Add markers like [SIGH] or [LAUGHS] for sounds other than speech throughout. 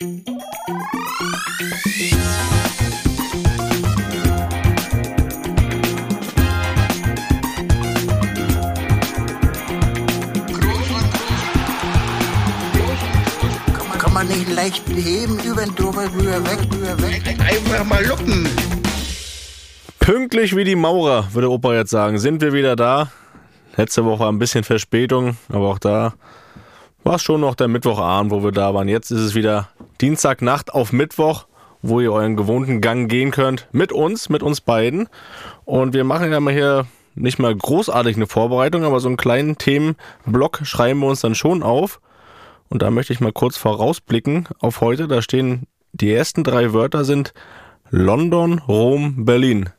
Kann man nicht leicht beheben, über den drüber, rüber, weg, rüber, weg. Einfach mal luppen. Pünktlich wie die Maurer, würde Opa jetzt sagen, sind wir wieder da. Letzte Woche ein bisschen Verspätung, aber auch da war es schon noch der Mittwochabend, wo wir da waren. Jetzt ist es wieder Dienstagnacht auf Mittwoch, wo ihr euren gewohnten Gang gehen könnt. Mit uns, mit uns beiden. Und wir machen ja mal hier nicht mal großartig eine Vorbereitung, aber so einen kleinen Themenblock schreiben wir uns dann schon auf. Und da möchte ich mal kurz vorausblicken auf heute. Da stehen die ersten drei Wörter sind London, Rom, Berlin.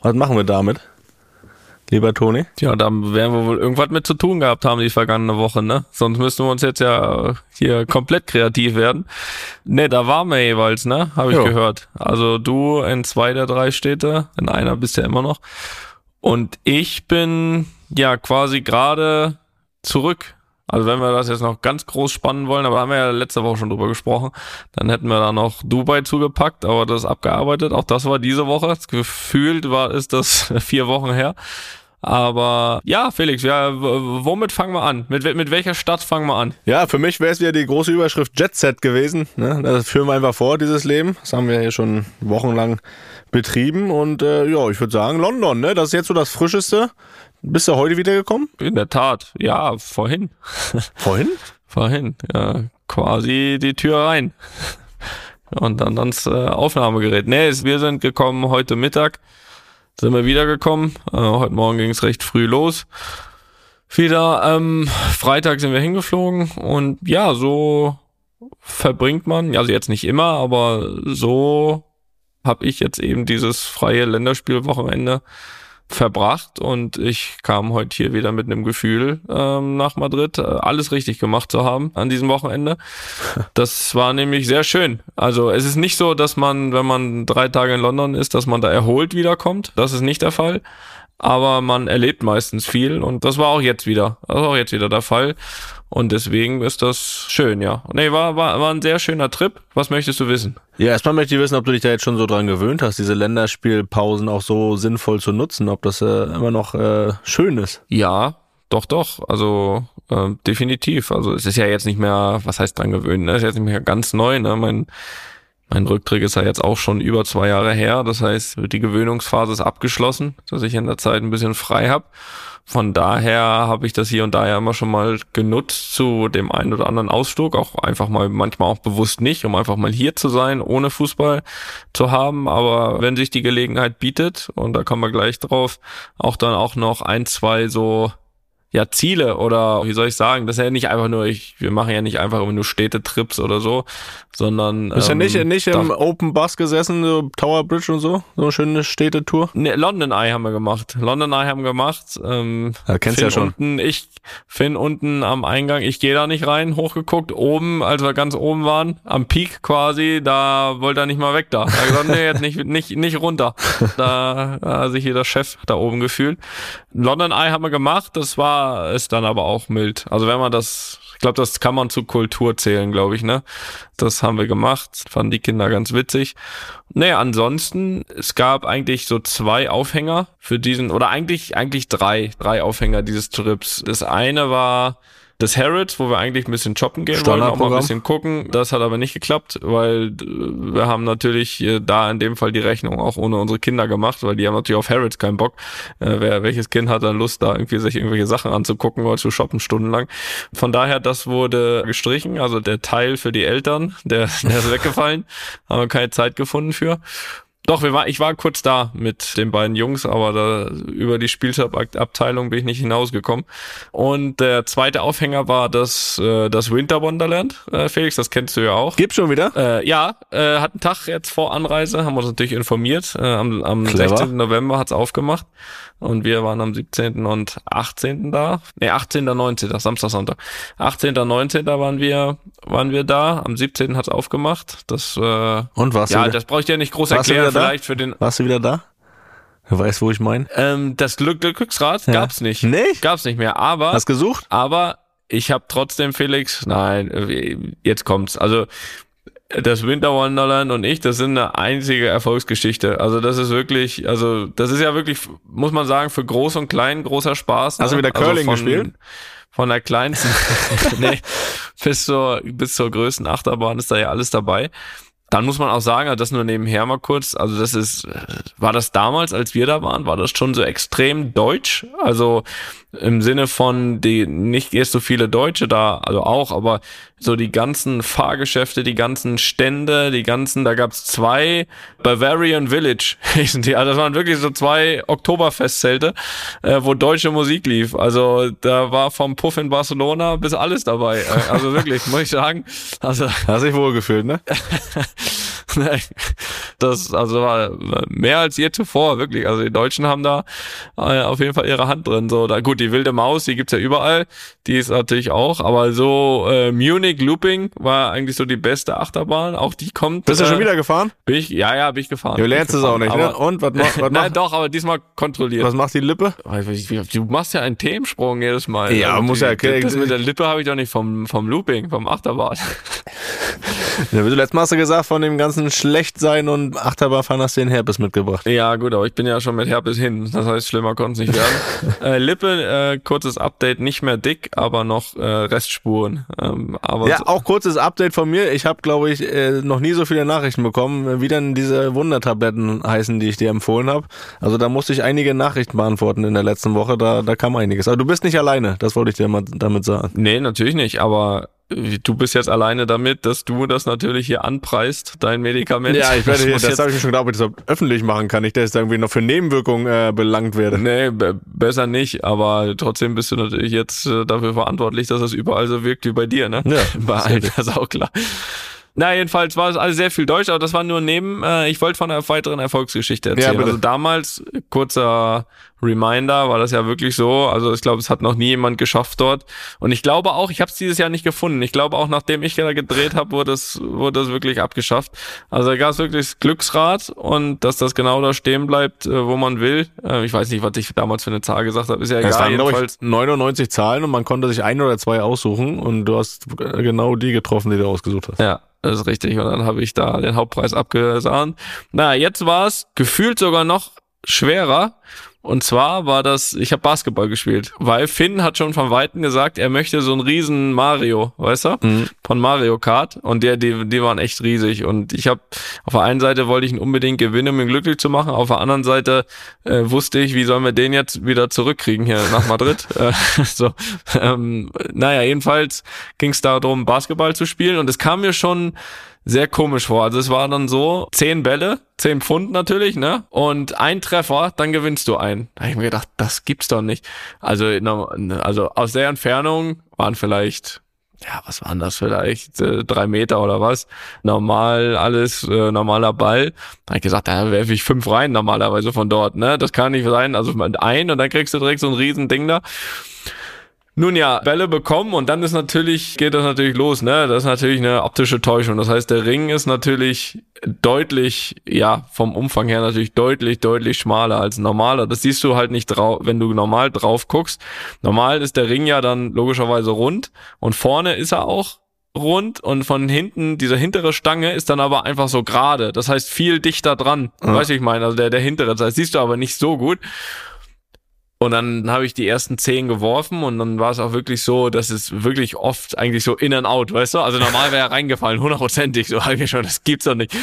Was machen wir damit? Lieber Toni? Ja, da werden wir wohl irgendwas mit zu tun gehabt haben die vergangene Woche, ne? Sonst müssten wir uns jetzt ja hier komplett kreativ werden. Ne, da waren wir jeweils, ne? Habe ich Ja. gehört. Also du in zwei der drei Städte, in einer bist du ja immer noch. Und ich bin ja quasi gerade zurück. Also wenn wir das jetzt noch ganz groß spannen wollen, aber haben wir ja letzte Woche schon drüber gesprochen, dann hätten wir da noch Dubai zugepackt, aber das ist abgearbeitet. Auch das war diese Woche. Gefühlt war ist das [LAUGHS] vier Wochen her. Aber ja, Felix, ja, womit fangen wir an? Mit, mit welcher Stadt fangen wir an? Ja, für mich wäre es wieder die große Überschrift Jet Set gewesen. Ne? Das führen wir einfach vor, dieses Leben. Das haben wir hier schon wochenlang betrieben. Und äh, ja, ich würde sagen, London, ne? Das ist jetzt so das Frischeste. Bist du heute wiedergekommen? In der Tat, ja, vorhin. [LAUGHS] Vorhin? Vorhin, ja, quasi die Tür rein. Und dann ans äh, Aufnahmegerät. Nee, wir sind gekommen heute Mittag, sind wir wiedergekommen. Äh, heute Morgen ging es recht früh los. Wieder ähm, Freitag sind wir hingeflogen und ja, so verbringt man, also jetzt nicht immer, aber so habe ich jetzt eben dieses freie Länderspielwochenende verbracht und ich kam heute hier wieder mit einem Gefühl ähm, nach Madrid, äh, alles richtig gemacht zu haben an diesem Wochenende. [LAUGHS] Das war nämlich sehr schön. Also es ist nicht so, dass man, wenn man drei Tage in London ist, dass man da erholt wiederkommt. Das ist nicht der Fall. Aber man erlebt meistens viel und das war auch jetzt wieder. Das war auch jetzt wieder der Fall. Und deswegen ist das schön, ja. Nee, war, war, war ein sehr schöner Trip. Was möchtest du wissen? Ja, erstmal möchte ich wissen, ob du dich da jetzt schon so dran gewöhnt hast, diese Länderspielpausen auch so sinnvoll zu nutzen, ob das äh, immer noch äh, schön ist. Ja, doch, doch. Also äh, definitiv. Also es ist ja jetzt nicht mehr, was heißt dran gewöhnen, ne? Es ist jetzt nicht mehr ganz neu. Ne? Mein, mein Rücktritt ist ja jetzt auch schon über zwei Jahre her. Das heißt, die Gewöhnungsphase ist abgeschlossen, dass ich in der Zeit ein bisschen frei habe. Von daher habe ich das hier und da ja immer schon mal genutzt zu dem einen oder anderen Ausflug, auch einfach mal manchmal auch bewusst nicht, um einfach mal hier zu sein, ohne Fußball zu haben. Aber wenn sich die Gelegenheit bietet, und da kommen wir gleich drauf, auch dann auch noch ein, zwei so ja Ziele oder wie soll ich sagen, das ist ja nicht einfach nur, ich, wir machen ja nicht einfach immer nur Städtetrips oder so, sondern Du bist ähm, ja nicht, nicht im da- Open Bus gesessen, so Tower Bridge und so, so eine schöne Städtetour. Nee, London Eye haben wir gemacht. London Eye haben wir gemacht. Ähm, Ja, kennst Finn ja schon. Unten, ich, Finn unten am Eingang, ich gehe da nicht rein, hochgeguckt. Oben, als wir ganz oben waren, am Peak quasi, da wollte er nicht mal weg da. Da er gesagt, nee, jetzt nicht, nicht, nicht runter. Da hat sich hier der Chef da oben gefühlt. London Eye haben wir gemacht, das war, ist dann aber auch mild. Also wenn man das, ich glaube, das kann man zu Kultur zählen, glaube ich, ne? Das haben wir gemacht, fanden die Kinder ganz witzig. Nee, ansonsten, es gab eigentlich so zwei Aufhänger für diesen, oder eigentlich, eigentlich drei, drei Aufhänger dieses Trips. Das eine war das Harrods, wo wir eigentlich ein bisschen shoppen gehen wollen, auch mal ein bisschen gucken. Das hat aber nicht geklappt, weil äh, wir haben natürlich äh, da in dem Fall die Rechnung auch ohne unsere Kinder gemacht, weil die haben natürlich auf Harrods keinen Bock. Äh, wer, welches Kind hat dann Lust, da irgendwie sich irgendwelche Sachen anzugucken oder zu shoppen stundenlang? Von daher, das wurde gestrichen, also der Teil für die Eltern, der, [LAUGHS] der ist weggefallen, haben wir keine Zeit gefunden für. Doch, wir war, ich war kurz da mit den beiden Jungs, aber da, über die Spieltabteilung bin ich nicht hinausgekommen. Und der zweite Aufhänger war das, äh, das Winter Wonderland, äh, Felix, das kennst du ja auch. Gibt's schon wieder? Äh, ja, äh, hat einen Tag jetzt vor Anreise, haben wir uns natürlich informiert. Äh, am am Clever. 16. November hat's aufgemacht und wir waren am 17. und 18. da. Nee, 18. 19. Samstag, Sonntag. 18. 19. waren wir, waren wir da. Am 17. hat's aufgemacht. Das, äh, Und warst ja, du wieder, das brauche ich dir nicht groß erklären. wieder da? Vielleicht für den, warst du wieder da? Du weißt, wo ich meine? ähm, das Glück, Glücksrad Ja. gab's nicht. Nicht? Gab's nicht mehr. Aber Hast gesucht? aber ich habe trotzdem Felix, nein, äh, jetzt kommt's. Also das Winter Wonderland und ich, das sind eine einzige Erfolgsgeschichte. Also das ist wirklich, also das ist ja wirklich, muss man sagen, für groß und klein großer Spaß. Hast du ne? wieder Also Curling von- gespielt? Von der kleinsten, [LAUGHS] nee, bis zur, bis zur größten Achterbahn ist da ja alles dabei. Dann muss man auch sagen, das nur nebenher mal kurz, also das ist, war das damals, als wir da waren, war das schon so extrem deutsch? Also im Sinne von die nicht erst so viele Deutsche da, also auch, aber so die ganzen Fahrgeschäfte, die ganzen Stände, die ganzen, da gab's zwei Bavarian Village [LAUGHS] also das waren wirklich so zwei Oktoberfestzelte, äh, wo deutsche Musik lief. Also da war vom Puff in Barcelona bis alles dabei. Äh, also wirklich, muss ich sagen. Also Hast dich wohl gefühlt, ne? [LAUGHS] [LAUGHS] Nein, das also war mehr als je zuvor, wirklich. Also die Deutschen haben da äh, auf jeden Fall ihre Hand drin. So, da gut, die wilde Maus, die gibt's ja überall, die ist natürlich auch, aber so äh, Munich Looping war eigentlich so die beste Achterbahn. Auch die kommt. Bist du äh, schon wieder gefahren? Bin ich, ja, ja, bin ich gefahren. Du lernst es auch nicht, ne? aber, Und was, macht- was, [LAUGHS] Nein, doch, aber diesmal kontrolliert. was macht die Lippe? Du machst ja einen Themensprung jedes Mal. Ja, Also muss ja erklären. Das mit der Lippe habe ich doch nicht vom, vom Looping, vom Achterbahn. [LAUGHS] Ja, wie du letztes Mal hast du gesagt, von dem ganzen Schlechtsein und Achterbahnfahren hast du den Herpes mitgebracht. Ja, gut, aber ich bin ja schon mit Herpes hin. Das heißt, schlimmer konnte es nicht werden. [LAUGHS] äh, Lippe, äh, kurzes Update, nicht mehr dick, aber noch äh, Restspuren. Ähm, aber Ja, auch kurzes Update von mir. Ich habe, glaube ich, äh, noch nie so viele Nachrichten bekommen, wie denn diese Wundertabletten heißen, die ich dir empfohlen habe. Also da musste ich einige Nachrichten beantworten in der letzten Woche. Da, da kam einiges. Aber du bist nicht alleine, das wollte ich dir mal damit sagen. nee, natürlich nicht, aber du bist jetzt alleine damit, dass du das natürlich hier anpreist, dein Medikament. Ja, ich werde das jetzt- habe ich mir schon gedacht, ob ich das öffentlich machen kann. Nicht, dass ich da irgendwie noch für Nebenwirkungen äh, belangt werde. Nee, be besser nicht, aber trotzdem bist du natürlich jetzt äh, dafür verantwortlich, dass es überall so wirkt wie bei dir, ne? Ja, [LAUGHS] bei allen, das ist auch klar. Na, jedenfalls war es alles sehr viel Deutsch, aber das war nur neben, äh, ich wollte von einer weiteren Erfolgsgeschichte erzählen. bitte. also damals, kurzer Reminder, war das ja wirklich so, also ich glaube, es hat noch nie jemand geschafft dort. Und ich glaube auch, ich habe es dieses Jahr nicht gefunden. Ich glaube auch, nachdem ich da gedreht habe, wurde es wurde es wirklich abgeschafft. Also da gab es wirklich das Glücksrad und dass das genau da stehen bleibt, äh, wo man will. Äh, ich weiß nicht, was ich damals für eine Zahl gesagt habe, ist ja Es egal. waren, glaube Jedenfalls, ich, 99 Zahlen und man konnte sich ein oder zwei aussuchen und du hast äh, genau die getroffen, die du ausgesucht hast. Ja, das ist richtig. Und dann habe ich da den Hauptpreis abgesahnt. Na, jetzt war es gefühlt sogar noch schwerer. Und zwar war das, ich habe Basketball gespielt, weil Finn hat schon von Weitem gesagt, er möchte so einen riesen Mario, weißt du, von Mario Kart. Und der, die, die waren echt riesig. Und ich habe auf der einen Seite wollte ich ihn unbedingt gewinnen, um ihn glücklich zu machen. Auf der anderen Seite äh, wusste ich, wie sollen wir den jetzt wieder zurückkriegen hier nach Madrid. [LAUGHS] äh, so, ähm, naja, jedenfalls ging es darum, Basketball zu spielen. Und es kam mir schon sehr komisch vor. Also es war dann so, zehn Bälle, zehn Pfund natürlich, ne? Und ein Treffer, dann gewinnst du einen. Da hab ich mir gedacht, das gibt's doch nicht. Also, also aus der Entfernung waren vielleicht, ja, was waren das vielleicht, äh, drei Meter oder was? Normal alles, äh, normaler Ball. Da hab ich gesagt, da werfe ich fünf rein normalerweise von dort, ne? Das kann nicht sein. Also ein und dann kriegst du direkt so ein riesen Ding da. Nun ja, Bälle bekommen und dann ist natürlich, geht das natürlich los, ne? Das ist natürlich eine optische Täuschung. Das heißt, der Ring ist natürlich deutlich, ja, vom Umfang her natürlich deutlich, deutlich schmaler als normaler. Das siehst du halt nicht drauf, wenn du normal drauf guckst. Normal ist der Ring ja dann logischerweise rund und vorne ist er auch rund und von hinten, diese hintere Stange ist dann aber einfach so gerade. Das heißt, viel dichter dran. Weißt du, ich meine, also der, der hintere. Das heißt, siehst du aber nicht so gut. Und dann habe ich die ersten zehn geworfen und dann war es auch wirklich so, dass es wirklich oft eigentlich so in and out, weißt du? Also normal wäre er reingefallen, hundertprozentig. So habe ich schon, das gibt's doch nicht.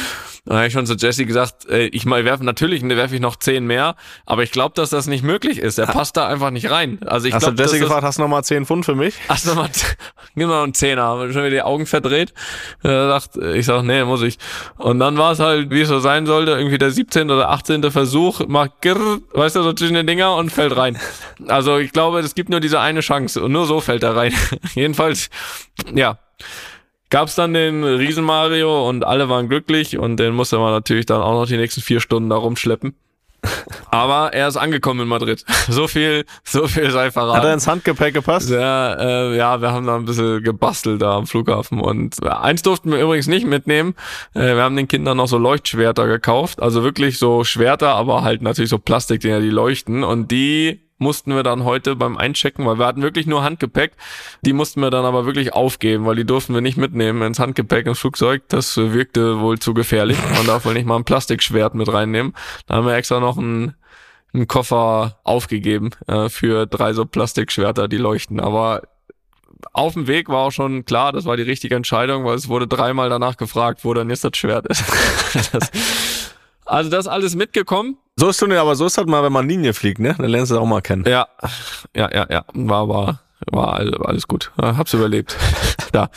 Dann habe ich schon zu Jesse gesagt, äh, ich mal werfe natürlich, werfe ich noch zehn mehr, aber ich glaube, dass das nicht möglich ist. Er passt da einfach nicht rein. Also ich Hast du glaube, Jesse gefragt, hast du nochmal 10 Pfund für mich? Ach, nochmal, gib mal einen Zehner, schon wieder die Augen verdreht. Äh, dacht, ich sag, nee, muss ich. Und dann war es halt, wie es so sein sollte, irgendwie der 17. oder 18. Versuch, macht girr, weißt du, so zwischen den Dinger und fällt rein. Also ich glaube, es gibt nur diese eine Chance und nur so fällt er rein. [LAUGHS] Jedenfalls, ja. Gab's dann den Riesen Mario und alle waren glücklich und den musste man natürlich dann auch noch die nächsten vier Stunden da rumschleppen. [LAUGHS] Aber er ist angekommen in Madrid. [LAUGHS] So viel, so viel sei verraten. Hat er ins Handgepäck gepasst? Ja, äh, ja, wir haben da ein bisschen gebastelt da am Flughafen und eins durften wir übrigens nicht mitnehmen. Äh, wir haben den Kindern noch so Leuchtschwerter gekauft, also wirklich so Schwerter, aber halt natürlich so Plastikdinger, die leuchten und die mussten wir dann heute beim Einchecken, weil wir hatten wirklich nur Handgepäck. Die mussten wir dann aber wirklich aufgeben, weil die durften wir nicht mitnehmen ins Handgepäck ins Flugzeug. Das wirkte wohl zu gefährlich. Man darf wohl nicht mal ein Plastikschwert mit reinnehmen. Da haben wir extra noch einen, einen Koffer aufgegeben äh, für drei so Plastikschwerter, die leuchten. Aber auf dem Weg war auch schon klar, das war die richtige Entscheidung, weil es wurde dreimal danach gefragt, wo dann jetzt das Schwert ist. [LAUGHS] das, also das alles mitgekommen. So ist du aber so ist halt mal, wenn man Linie fliegt, ne? Dann lernst du es auch mal kennen. Ja, ja, ja, ja. War, war, war alles gut. Hab's überlebt. [LAUGHS] da.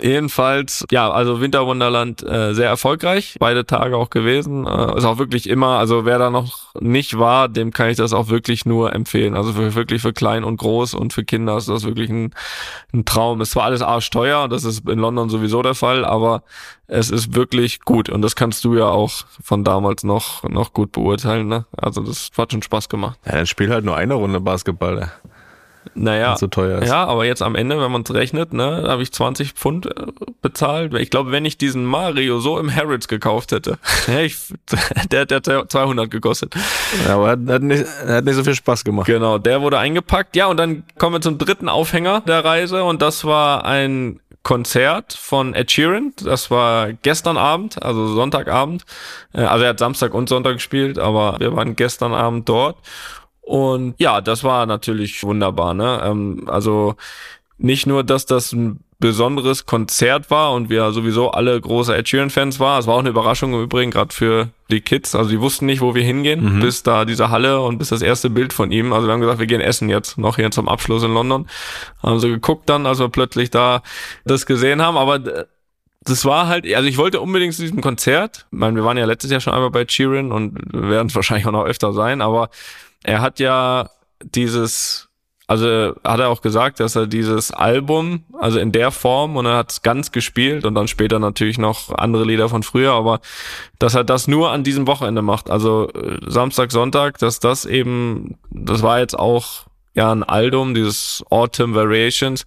Jedenfalls, ja, also Winterwunderland äh, sehr erfolgreich, beide Tage auch gewesen. Äh, ist auch wirklich immer, also wer da noch nicht war, dem kann ich das auch wirklich nur empfehlen. Also für, wirklich für klein und groß und für Kinder ist das wirklich ein, ein Traum. Es war alles arschteuer, das ist in London sowieso der Fall, aber es ist wirklich gut und das kannst du ja auch von damals noch noch gut beurteilen. Ne? Also das hat schon Spaß gemacht. Ja, dann spiel halt nur eine Runde Basketball. Ne? Naja, so teuer ist. ja, aber jetzt am Ende, wenn man es rechnet, ne, da habe ich 20 Pfund äh, bezahlt. Ich glaube, wenn ich diesen Mario so im Harrods gekauft hätte, [LAUGHS] ich, [LAUGHS] der, der hat 200 gekostet. Ja, aber hat, hat, nicht, hat nicht so viel Spaß gemacht. Genau, der wurde eingepackt. Ja, und dann kommen wir zum dritten Aufhänger der Reise und das war ein Konzert von Ed Sheeran. Das war gestern Abend, also Sonntagabend. Äh, also er hat Samstag und Sonntag gespielt, aber wir waren gestern Abend dort. Und ja, das war natürlich wunderbar. Ne? Ähm, also nicht nur, dass das ein besonderes Konzert war und wir sowieso alle große Ed Sheeran-Fans waren. Es war auch eine Überraschung im Übrigen, gerade für die Kids. Also die wussten nicht, wo wir hingehen, mhm. bis da diese Halle und bis das erste Bild von ihm. Also wir haben gesagt, wir gehen essen jetzt, noch hier zum Abschluss in London. Haben sie geguckt dann, als wir plötzlich da das gesehen haben. Aber das war halt, also ich wollte unbedingt zu diesem Konzert. Ich meine, wir waren ja letztes Jahr schon einmal bei Sheeran und werden es wahrscheinlich auch noch öfter sein, aber er hat ja dieses, also hat er auch gesagt, dass er dieses Album, also in der Form, und er hat es ganz gespielt und dann später natürlich noch andere Lieder von früher, aber dass er das nur an diesem Wochenende macht, also äh, Samstag, Sonntag, dass das eben, das war jetzt auch ja ein Album, dieses Autumn Variations,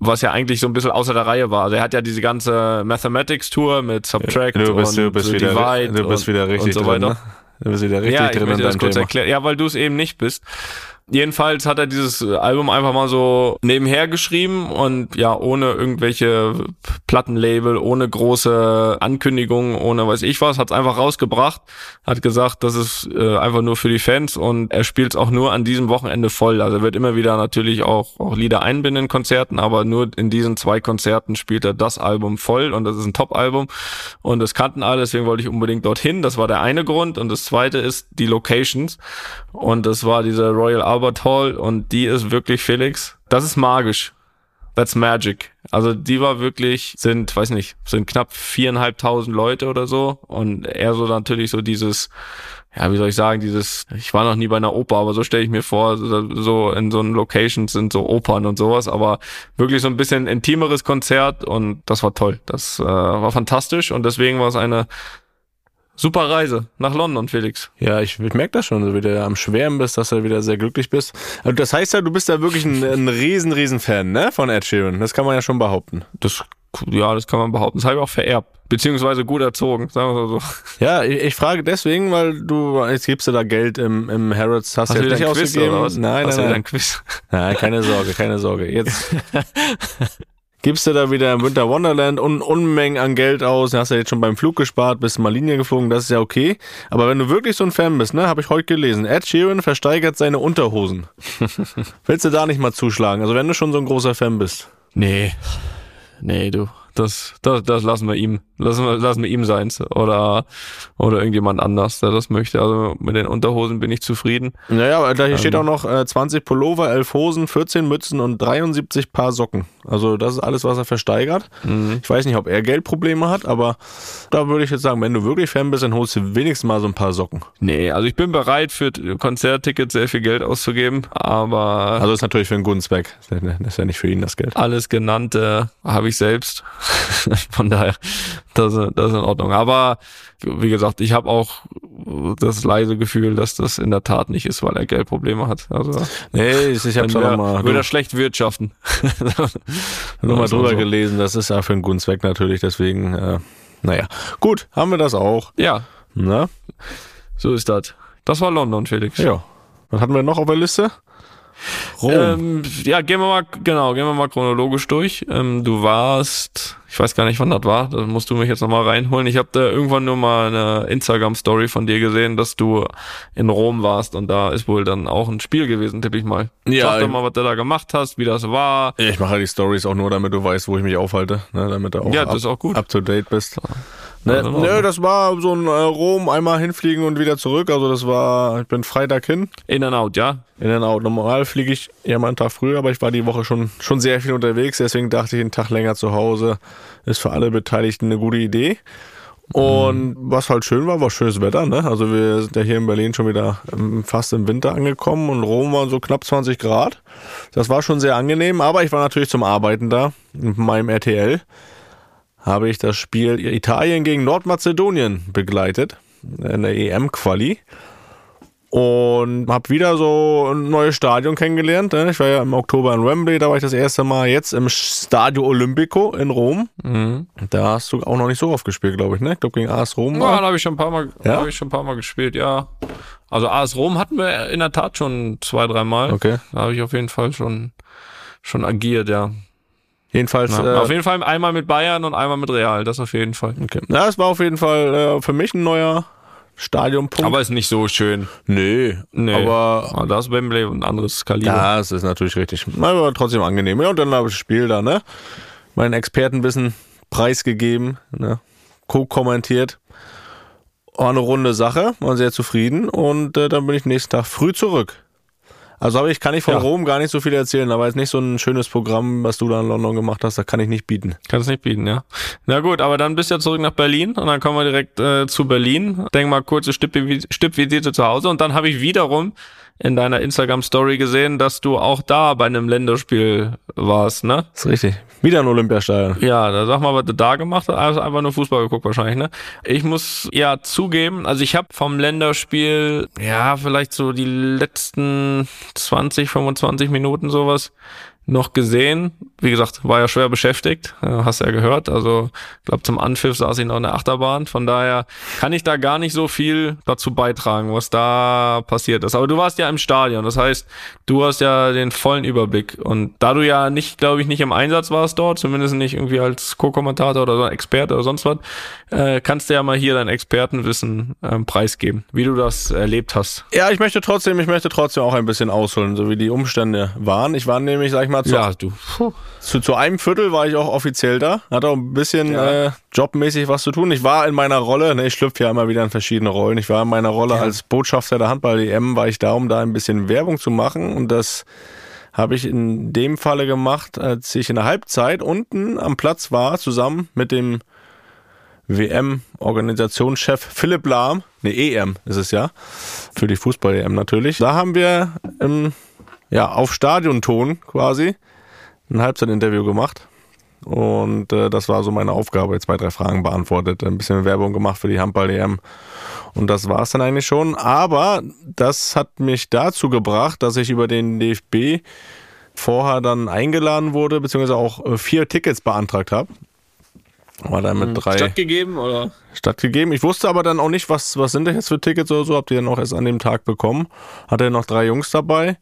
was ja eigentlich so ein bisschen außer der Reihe war. Also er hat ja diese ganze Mathematics Tour mit Subtract du bist, und du bist wieder, Divide du bist wieder richtig und so weiter. drin, ne? Du bist wieder richtig ja, ich drin in das kurz Thema. erklären. Ja, weil du es eben nicht bist. Jedenfalls hat er dieses Album einfach mal so nebenher geschrieben und ja, ohne irgendwelche Plattenlabel, ohne große Ankündigungen, ohne weiß ich was, hat es einfach rausgebracht, hat gesagt, das ist äh, einfach nur für die Fans und er spielt es auch nur an diesem Wochenende voll. Also er wird immer wieder natürlich auch, auch Lieder einbinden in Konzerten, aber nur in diesen zwei Konzerten spielt er das Album voll und das ist ein Top-Album und das kannten alle, deswegen wollte ich unbedingt dorthin. Das war der eine Grund und das zweite ist die Locations und das war diese Royal Albert Hall und die ist wirklich Felix. Das ist magisch. That's magic. Also die war wirklich, sind, weiß nicht, sind knapp viereinhalbtausend Leute oder so und er so natürlich so dieses, ja, wie soll ich sagen, dieses, ich war noch nie bei einer Oper, aber so stelle ich mir vor, so in so einen Locations sind so Opern und sowas, aber wirklich so ein bisschen intimeres Konzert und das war toll. Das äh, war fantastisch und deswegen war es eine super Reise nach London, Felix. Ja, ich, ich merke das schon, so wie du am Schwärmen bist, dass du wieder sehr glücklich bist. Also das heißt ja, du bist ja wirklich ein, ein riesen, riesen Fan, ne, von Ed Sheeran. Das kann man ja schon behaupten. Das, ja, das kann man behaupten. Das habe ich auch vererbt. Beziehungsweise gut erzogen, sagen wir so. Ja, ich, ich frage deswegen, weil du, jetzt gibst du da Geld im, im Harrods, hast, Hast du nicht ein Quiz ausgegeben? oder was? Nein, Hast du nein, nein. ein Quiz? Nein, keine Sorge, keine Sorge. Jetzt [LAUGHS] gibst du da wieder im Winter Wonderland un Unmengen an Geld aus. Hast ja jetzt schon beim Flug gespart, bist mal Linie geflogen, das ist ja okay. Aber wenn du wirklich so ein Fan bist, ne, habe ich heute gelesen, Ed Sheeran versteigert seine Unterhosen. [LAUGHS] Willst du da nicht mal zuschlagen? Also wenn du schon so ein großer Fan bist. Nee. Nee, du. Das, das, das lassen wir ihm. Lassen wir, lassen wir ihm sein. Oder, oder irgendjemand anders, der das möchte. Also mit den Unterhosen bin ich zufrieden. Naja, aber da hier steht auch noch äh, 20 Pullover, 11 Hosen, 14 Mützen und 73 Paar Socken. Also das ist alles, was er versteigert. Ich weiß nicht, ob er Geldprobleme hat, aber da würde ich jetzt sagen, wenn du wirklich Fan bist, dann holst du wenigstens mal so ein paar Socken. Nee, also ich bin bereit für Konzerttickets sehr viel Geld auszugeben, aber Also ist natürlich für einen guten Zweck. Das ist ja nicht für ihn das Geld. alles genannte habe ich selbst. [LAUGHS] Von daher, das, das ist in Ordnung. Aber wie gesagt, ich habe auch das leise Gefühl, dass das in der Tat nicht ist, weil er Geldprobleme hat. Also Nee, ich, ich habe dann da wär, nochmal würde er schlecht wirtschaften. [LAUGHS] noch mal so, drüber so. gelesen. Das ist ja für einen guten Zweck natürlich. Deswegen, äh, naja. Gut, haben wir das auch. Ja, Na? so ist das. Das war London, Felix. Ja. Was hatten wir noch auf der Liste? Rom. Ähm, ja, gehen wir mal, genau, gehen wir mal chronologisch durch. Ähm, du warst, ich weiß gar nicht, wann das war, da musst du mich jetzt nochmal reinholen. Ich habe da irgendwann nur mal eine Instagram-Story von dir gesehen, dass du in Rom warst und da ist wohl dann auch ein Spiel gewesen, tippe ich mal. Ja. Sag doch mal, was du da gemacht hast, wie das war. Ich mache halt die Stories auch nur, damit du weißt, wo ich mich aufhalte, ne, damit du auch, ja, das ist auch gut. up to date bist. Ne, ne, das war so ein äh, Rom, einmal hinfliegen und wieder zurück. Also das war, ich bin Freitag hin. In and out, ja? In and out. Normal fliege ich ja mal einen Tag früher, aber ich war die Woche schon, schon sehr viel unterwegs. Deswegen dachte ich, einen Tag länger zu Hause ist für alle Beteiligten eine gute Idee. Und mhm. was halt schön war, war schönes Wetter. Ne? Also wir sind ja hier in Berlin schon wieder fast im Winter angekommen und Rom waren so knapp 20 Grad. Das war schon sehr angenehm, aber ich war natürlich zum Arbeiten da mit meinem RTL habe ich das Spiel Italien gegen Nordmazedonien begleitet in der EM-Quali und habe wieder so ein neues Stadion kennengelernt. Ne? Ich war ja im Oktober in Wembley, da war ich das erste Mal jetzt im Stadio Olimpico in Rom. Mhm. Da hast du auch noch nicht so oft gespielt, glaube ich, ne? Ich glaube gegen AS Rom. Ja, da habe ich schon ein paar Mal, ja? habe ich schon ein paar Mal gespielt, ja. Also AS Rom hatten wir in der Tat schon zwei, dreimal. Okay. Da habe ich auf jeden Fall schon schon agiert, ja. Jedenfalls. Ja, äh, auf jeden Fall einmal mit Bayern und einmal mit Real, das auf jeden Fall. Okay. Ja, es war auf jeden Fall äh, für mich ein neuer Stadionpunkt. Aber ist nicht so schön. Nee. nee. Aber. aber da ist Wembley ein anderes Kaliber. Ja, das ist natürlich richtig. Aber trotzdem angenehm. Ja, und dann habe ich das Spiel da, ne? Mein Expertenwissen preisgegeben, ne? Co-kommentiert. War eine runde Sache, war sehr zufrieden und äh, dann bin ich nächsten Tag früh zurück. Also aber ich kann ich von ja. Rom gar nicht so viel erzählen, aber jetzt nicht so ein schönes Programm, was du da in London gemacht hast, da kann ich nicht bieten. Kannst nicht bieten, ja. Na gut, aber dann bist du ja zurück nach Berlin und dann kommen wir direkt äh, zu Berlin. Denk mal kurze Stippvisite zu Hause und dann habe ich wiederum in deiner Instagram-Story gesehen, dass du auch da bei einem Länderspiel warst, ne? Das ist richtig. Wieder ein Olympiastadion. Ja, da sag mal, was du da gemacht hast. Also einfach nur Fußball geguckt wahrscheinlich, ne? Ich muss ja zugeben, also ich habe vom Länderspiel, ja, vielleicht so die letzten 20, 25 Minuten sowas noch gesehen. Wie gesagt, war ja schwer beschäftigt, äh, hast ja gehört. Also ich glaube, zum Anpfiff saß ich noch in der Achterbahn. Von daher kann ich da gar nicht so viel dazu beitragen, was da passiert ist. Aber du warst ja im Stadion, das heißt, du hast ja den vollen Überblick. Und da du ja nicht, glaube ich, nicht im Einsatz warst dort, zumindest nicht irgendwie als Co-Kommentator oder Experte oder sonst was, äh, kannst du ja mal hier dein Expertenwissen ähm, preisgeben, wie du das erlebt hast. Ja, ich möchte trotzdem, ich möchte trotzdem auch ein bisschen ausholen, so wie die Umstände waren. Ich war nämlich, sag ich mal, zu, ja, du. Zu, zu einem Viertel war ich auch offiziell da. Hatte auch ein bisschen ja. äh, jobmäßig was zu tun. Ich war in meiner Rolle, ne, ich schlüpfe ja immer wieder in verschiedene Rollen. Ich war in meiner Rolle ja. als Botschafter der Handball-EM, war ich da, um da ein bisschen Werbung zu machen. Und das habe ich in dem Falle gemacht, als ich in der Halbzeit unten am Platz war, zusammen mit dem WM-Organisationschef Philipp Lahm, ne EM ist es ja, für die Fußball-EM natürlich. Da haben wir im ja, auf Stadionton quasi ein Halbzeitinterview gemacht. Und äh, das war so meine Aufgabe, zwei, drei Fragen beantwortet, ein bisschen Werbung gemacht für die Handball-EM. Und das war es dann eigentlich schon. Aber das hat mich dazu gebracht, dass ich über den DFB vorher dann eingeladen wurde, beziehungsweise auch äh, vier Tickets beantragt habe. War dann mit hm, drei. Stattgegeben oder? Stattgegeben. Ich wusste aber dann auch nicht, was, was sind das jetzt für Tickets oder so. Habt ihr dann auch erst an dem Tag bekommen. Hatte noch drei Jungs dabei.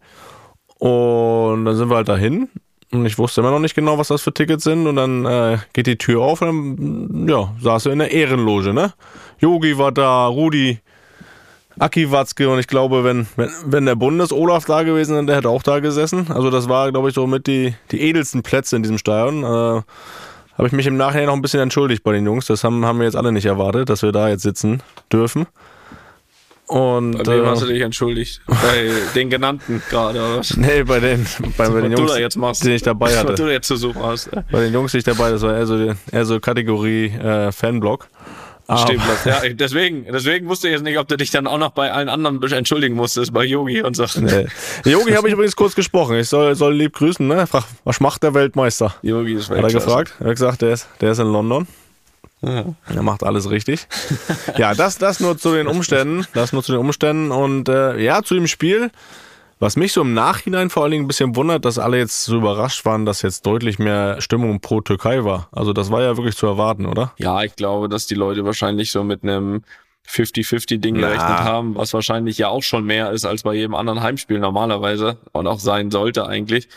Und dann sind wir halt dahin. Und ich wusste immer noch nicht genau, was das für Tickets sind. Und dann äh, geht die Tür auf und dann, ja, saß er in der Ehrenloge, ne? Yogi war da, Rudi, Aki Watzke und ich glaube, wenn, wenn, wenn der Bundes-Olaf da gewesen wäre, der hätte auch da gesessen. Also das war, glaube ich, so mit die, die edelsten Plätze in diesem Stadion. Äh, Habe ich mich im Nachhinein noch ein bisschen entschuldigt bei den Jungs. Das haben, haben wir jetzt alle nicht erwartet, dass wir da jetzt sitzen dürfen. Und, bei wem äh, hast du dich entschuldigt? Bei [LAUGHS] den genannten gerade, oder was? Nee, bei den, bei, bei den Jungs, jetzt machst. die ich dabei hatte. Was du jetzt zu suchen hast. Bei den Jungs, die ich dabei das war eher so, eher so Kategorie äh, Fanblock. Stehplatz. Ja, [LAUGHS] deswegen, deswegen wusste ich jetzt nicht, ob du dich dann auch noch bei allen anderen entschuldigen musstest, bei Yogi und so. Nee. Yogi habe ich übrigens kurz gesprochen. Ich soll, soll lieb grüßen, ne? Frag, was macht der Weltmeister? Yogi ist Weltmeister. Hat er gefragt? Er hat gesagt, der ist, der ist in London. Ja. Er macht alles richtig. ja, das, das nur zu den Umständen. Das nur zu den Umständen. Und äh, ja, zu dem Spiel. Was mich so im Nachhinein vor allen Dingen ein bisschen wundert, dass alle jetzt so überrascht waren, dass jetzt deutlich mehr Stimmung pro Türkei war. Also das war ja wirklich zu erwarten, oder? Ja, ich glaube, dass die Leute wahrscheinlich so mit einem 50-50-Ding Na. gerechnet haben, was wahrscheinlich ja auch schon mehr ist als bei jedem anderen Heimspiel normalerweise und auch sein sollte eigentlich.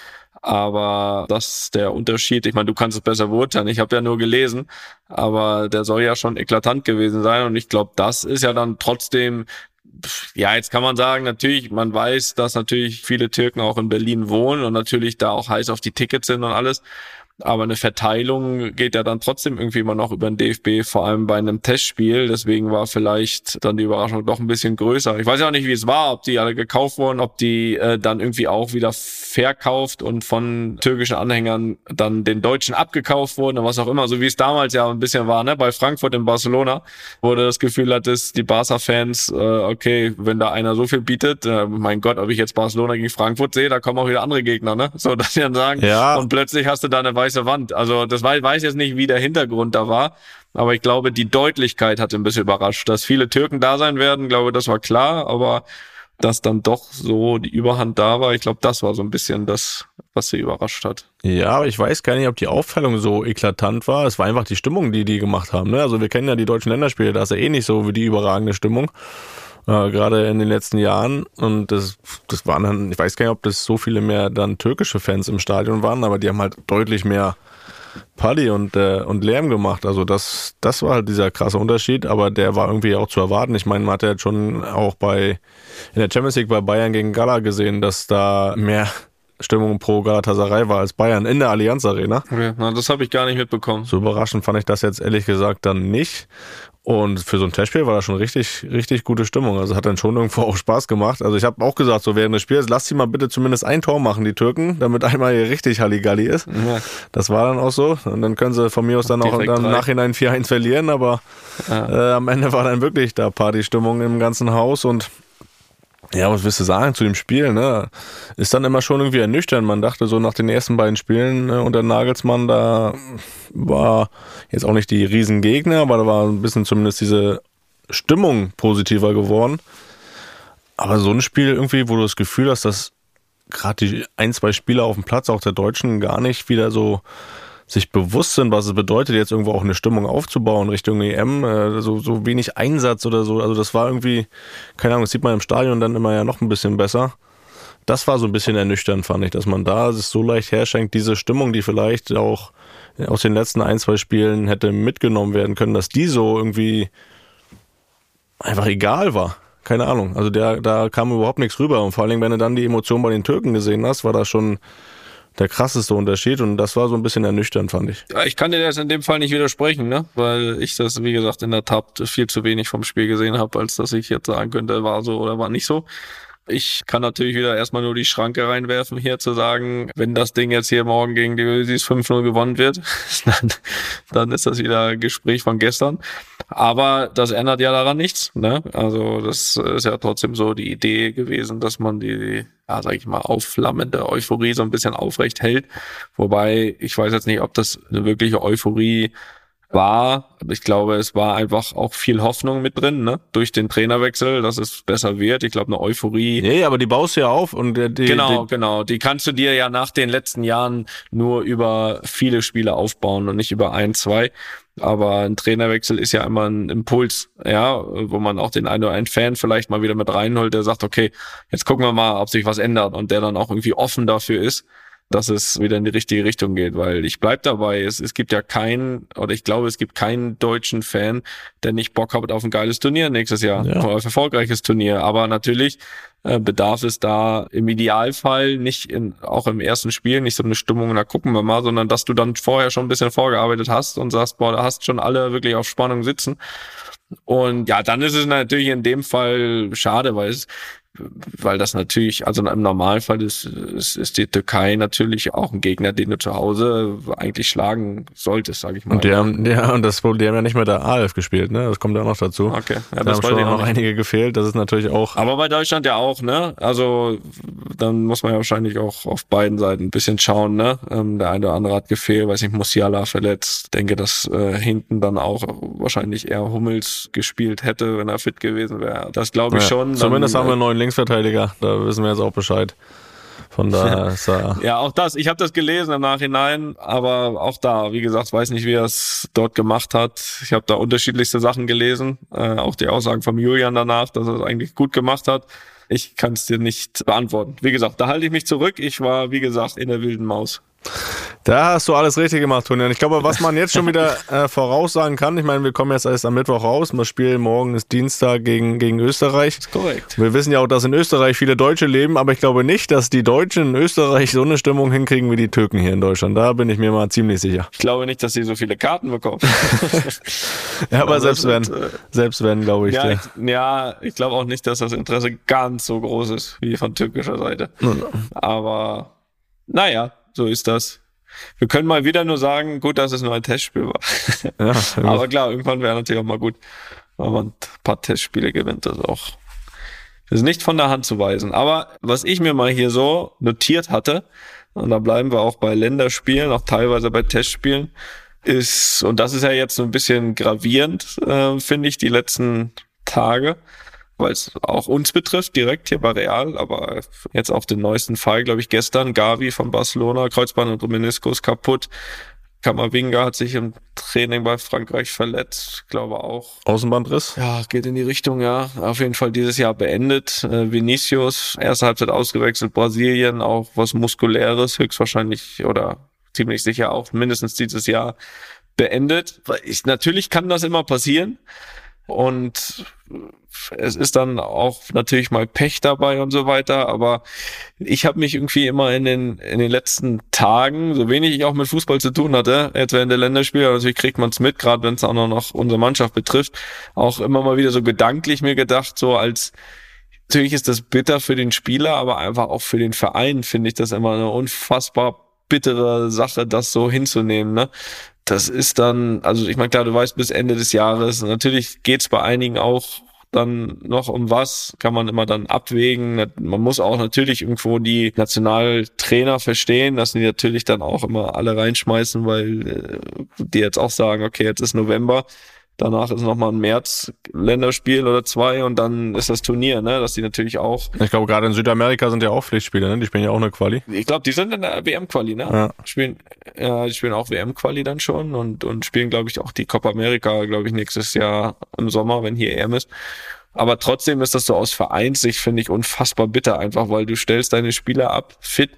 Aber das ist der Unterschied. Ich meine, du kannst es besser beurteilen. Ich habe ja nur gelesen, aber der soll ja schon eklatant gewesen sein. Und ich glaube, das ist ja dann trotzdem ja, jetzt kann man sagen, natürlich, man weiß, dass natürlich viele Türken auch in Berlin wohnen und natürlich da auch heiß auf die Tickets sind und alles. Aber eine Verteilung geht ja dann trotzdem irgendwie immer noch über den DFB, vor allem bei einem Testspiel. Deswegen war vielleicht dann die Überraschung doch ein bisschen größer. Ich weiß ja auch nicht, wie es war, ob die alle gekauft wurden, ob die äh, dann irgendwie auch wieder verkauft und von türkischen Anhängern dann den Deutschen abgekauft wurden oder was auch immer. So wie es damals ja ein bisschen war, ne? Bei Frankfurt in Barcelona, wo du das Gefühl hattest, die Barca-Fans, äh, okay, wenn da einer so viel bietet, äh, mein Gott, ob ich jetzt Barcelona gegen Frankfurt sehe, da kommen auch wieder andere Gegner, ne? So, dass sie dann sagen, Ja. und plötzlich hast du da eine weiße Wand. Also das weiß, weiß jetzt nicht, wie der Hintergrund da war, aber ich glaube, die Deutlichkeit hat ein bisschen überrascht. Dass viele Türken da sein werden, glaube das war klar, aber dass dann doch so die Überhand da war, ich glaube, das war so ein bisschen das, was sie überrascht hat. Ja, aber ich weiß gar nicht, ob die Aufteilung so eklatant war. Es war einfach die Stimmung, die die gemacht haben. Ne? Also wir kennen ja die deutschen Länderspiele, da ist ja eh nicht so wie die überragende Stimmung. Äh, gerade in den letzten Jahren. Und das, das waren dann, ich weiß gar nicht, ob das so viele mehr dann türkische Fans im Stadion waren, aber die haben halt deutlich mehr Party und, äh, und Lärm gemacht. Also das, das war halt dieser krasse Unterschied, aber der war irgendwie auch zu erwarten. Ich meine, man hat ja schon auch bei in der Champions League bei Bayern gegen Gala gesehen, dass da mehr Stimmung pro Galatasaray war als Bayern in der Allianz Arena. Okay, na, das habe ich gar nicht mitbekommen. So überraschend fand ich das jetzt ehrlich gesagt dann nicht. Und für so ein Testspiel war das schon richtig, richtig gute Stimmung. Also hat dann schon irgendwo auch Spaß gemacht. Also ich habe auch gesagt, so während des Spiels, lasst sie mal bitte zumindest ein Tor machen, die Türken, damit [LAUGHS] einmal hier richtig Halligalli ist. Ja. Das war dann auch so. Und dann können sie von mir aus dann auch Direkt dann im. Nachhinein 4-1 verlieren. Aber äh, am Ende war dann wirklich da Partystimmung im ganzen Haus. Und ja, was willst du sagen zu dem Spiel? Ne? Ist dann immer schon irgendwie ernüchternd. Man dachte so nach den ersten beiden Spielen äh, unter Nagelsmann, da war jetzt auch nicht die Riesengegner, aber da war ein bisschen zumindest diese Stimmung positiver geworden. Aber so ein Spiel irgendwie, wo du das Gefühl hast, dass gerade die ein, zwei Spieler auf dem Platz, auch der Deutschen, gar nicht wieder so sich bewusst sind, was es bedeutet, jetzt irgendwo auch eine Stimmung aufzubauen Richtung EM, äh, so, so wenig Einsatz oder so. Also das war irgendwie, keine Ahnung, das sieht man im Stadion dann immer ja noch ein bisschen besser. Das war so ein bisschen ernüchternd, fand ich, dass man da es so leicht herschenkt, diese Stimmung, die vielleicht auch aus den letzten ein, zwei Spielen hätte mitgenommen werden können, dass die so irgendwie einfach egal war. Keine Ahnung. Also der, da kam überhaupt nichts rüber. Und vor allem, wenn du dann die Emotion bei den Türken gesehen hast, war das schon der krasseste Unterschied. Und das war so ein bisschen ernüchternd, fand ich. Ja, Ich kann dir das in dem Fall nicht widersprechen, ne? Weil ich das, wie gesagt, in der Tat viel zu wenig vom Spiel gesehen habe, als dass ich jetzt sagen könnte, war so oder war nicht so. Ich kann natürlich wieder erstmal nur die Schranke reinwerfen, hier zu sagen, wenn das Ding jetzt hier morgen gegen die Ösis 5-0 gewonnen wird, [LAUGHS] dann, dann ist das wieder ein Gespräch von gestern. Aber das ändert ja daran nichts. Ne? Also das ist ja trotzdem so die Idee gewesen, dass man die, ja, sag ich mal, aufflammende Euphorie so ein bisschen aufrecht hält. Wobei, ich weiß jetzt nicht, ob das eine wirkliche Euphorie war. Ich glaube, es war einfach auch viel Hoffnung mit drin, ne? Durch den Trainerwechsel, dass es besser wird. Ich glaube, eine Euphorie. Nee, aber die baust du ja auf und der- die, Genau, die, genau. Die kannst du dir ja nach den letzten Jahren nur über viele Spiele aufbauen und nicht über ein, zwei. Aber ein Trainerwechsel ist ja immer ein Impuls, ja, wo man auch den einen oder einen Fan vielleicht mal wieder mit reinholt, der sagt, okay, jetzt gucken wir mal, ob sich was ändert und der dann auch irgendwie offen dafür ist, dass es wieder in die richtige Richtung geht, weil ich bleib dabei, es, es gibt ja keinen, oder ich glaube, es gibt keinen deutschen Fan, der nicht Bock hat auf ein geiles Turnier nächstes Jahr, Ja. auf ein erfolgreiches Turnier, aber natürlich äh, bedarf es da im Idealfall nicht in, auch im ersten Spiel nicht so eine Stimmung, na gucken wir mal, sondern dass du dann vorher schon ein bisschen vorgearbeitet hast und sagst, boah, da hast schon alle wirklich auf Spannung sitzen. Und ja, dann ist es natürlich in dem Fall schade, weil es, weil das natürlich, also im Normalfall ist, ist, ist die Türkei natürlich auch ein Gegner, den du zu Hause eigentlich schlagen solltest, sage ich mal. und die haben, ja, und das, die haben ja nicht mehr der AF gespielt, ne? Das kommt ja auch noch dazu. Okay, ja, da das haben schon ich auch noch einige gefehlt. Das ist natürlich auch. Aber bei Deutschland ja auch, ne? Also dann muss man ja wahrscheinlich auch auf beiden Seiten ein bisschen schauen, ne? Ähm, der eine oder andere hat gefehlt, weiß nicht, Musiala verletzt. Denke, dass äh, hinten dann auch wahrscheinlich eher Hummels gespielt hätte, wenn er fit gewesen wäre. Das glaube ich Ja, schon. Zumindest dann, haben wir einen neuen Linksverteidiger. Da wissen wir jetzt auch Bescheid. Von [LAUGHS] daher ist er. Ja, auch das. Ich habe das gelesen im Nachhinein, aber auch da, wie gesagt, weiß nicht, wie er es dort gemacht hat. Ich habe da unterschiedlichste Sachen gelesen, äh, auch die Aussagen von Julian danach, dass er es eigentlich gut gemacht hat. Ich kann es dir nicht beantworten. Wie gesagt, da halte ich mich zurück. Ich war, wie gesagt, in der wilden Maus. Da hast du alles richtig gemacht, Toni. Und ich glaube, was man jetzt schon wieder äh, voraussagen kann, ich meine, wir kommen jetzt erst am Mittwoch raus. Das Spiel morgen ist Dienstag gegen, gegen Österreich. ist korrekt. Wir wissen ja auch, dass in Österreich viele Deutsche leben, aber ich glaube nicht, dass die Deutschen in Österreich so eine Stimmung hinkriegen wie die Türken hier in Deutschland. Da bin ich mir mal ziemlich sicher. Ich glaube nicht, dass sie so viele Karten bekommen. [LAUGHS] ja, aber selbst wenn, äh, selbst wenn, glaube ich. ja, ich, ja, ich glaube auch nicht, dass das Interesse ganz so groß ist wie von türkischer Seite. Aber naja, so ist das. Wir können mal wieder nur sagen, gut, dass es nur ein Testspiel war. ja, [LAUGHS] Aber klar, irgendwann wäre natürlich auch mal gut, wenn man ein paar Testspiele gewinnt. Das ist auch das ist nicht von der Hand zu weisen. Aber was ich mir mal hier so notiert hatte, und da bleiben wir auch bei Länderspielen, auch teilweise bei Testspielen, ist, und das ist ja jetzt so ein bisschen gravierend, äh, finde ich, die letzten Tage, weil es auch uns betrifft, direkt hier bei Real, aber jetzt auch den neuesten Fall, glaube ich, gestern, Gavi von Barcelona, Kreuzband und Meniskus kaputt. Kamavinga hat sich im Training bei Frankreich verletzt, glaube auch. Außenbandriss. Ja, geht in die Richtung, ja. Auf jeden Fall dieses Jahr beendet. Äh, Vinicius, erste Halbzeit ausgewechselt, Brasilien, auch was Muskuläres, höchstwahrscheinlich oder ziemlich sicher auch mindestens dieses Jahr beendet. Ich, natürlich kann das immer passieren. Und es ist dann auch natürlich mal Pech dabei und so weiter, aber ich habe mich irgendwie immer in den in den letzten Tagen, so wenig ich auch mit Fußball zu tun hatte, jetzt während der Länderspiele, natürlich kriegt man es mit, gerade wenn es auch noch unsere Mannschaft betrifft, auch immer mal wieder so gedanklich mir gedacht, so als natürlich ist das bitter für den Spieler, aber einfach auch für den Verein finde ich das immer eine unfassbar bittere Sache, das so hinzunehmen, ne? Das ist dann, also ich meine, klar, du weißt bis Ende des Jahres, natürlich geht's bei einigen auch dann noch um was, kann man immer dann abwägen. Man muss auch natürlich irgendwo die Nationaltrainer verstehen, dass die natürlich dann auch immer alle reinschmeißen, weil äh, die jetzt auch sagen, okay, jetzt ist November, danach ist nochmal ein März Länderspiel oder zwei und dann ist das Turnier, ne, dass die natürlich auch, Ich glaube, gerade in Südamerika sind ja auch Pflichtspiele, ne? Die spielen ja auch eine Quali. ich glaube, die sind in der WM-Quali, ne? Ja. Spielen, ja, die spielen auch WM-Quali dann schon und, und spielen, glaube ich, auch die Copa America, glaube ich, nächstes Jahr im Sommer, wenn hier EM ist. Aber trotzdem ist das so aus Vereinssicht, finde ich, unfassbar bitter, einfach weil du stellst deine Spieler ab, fit.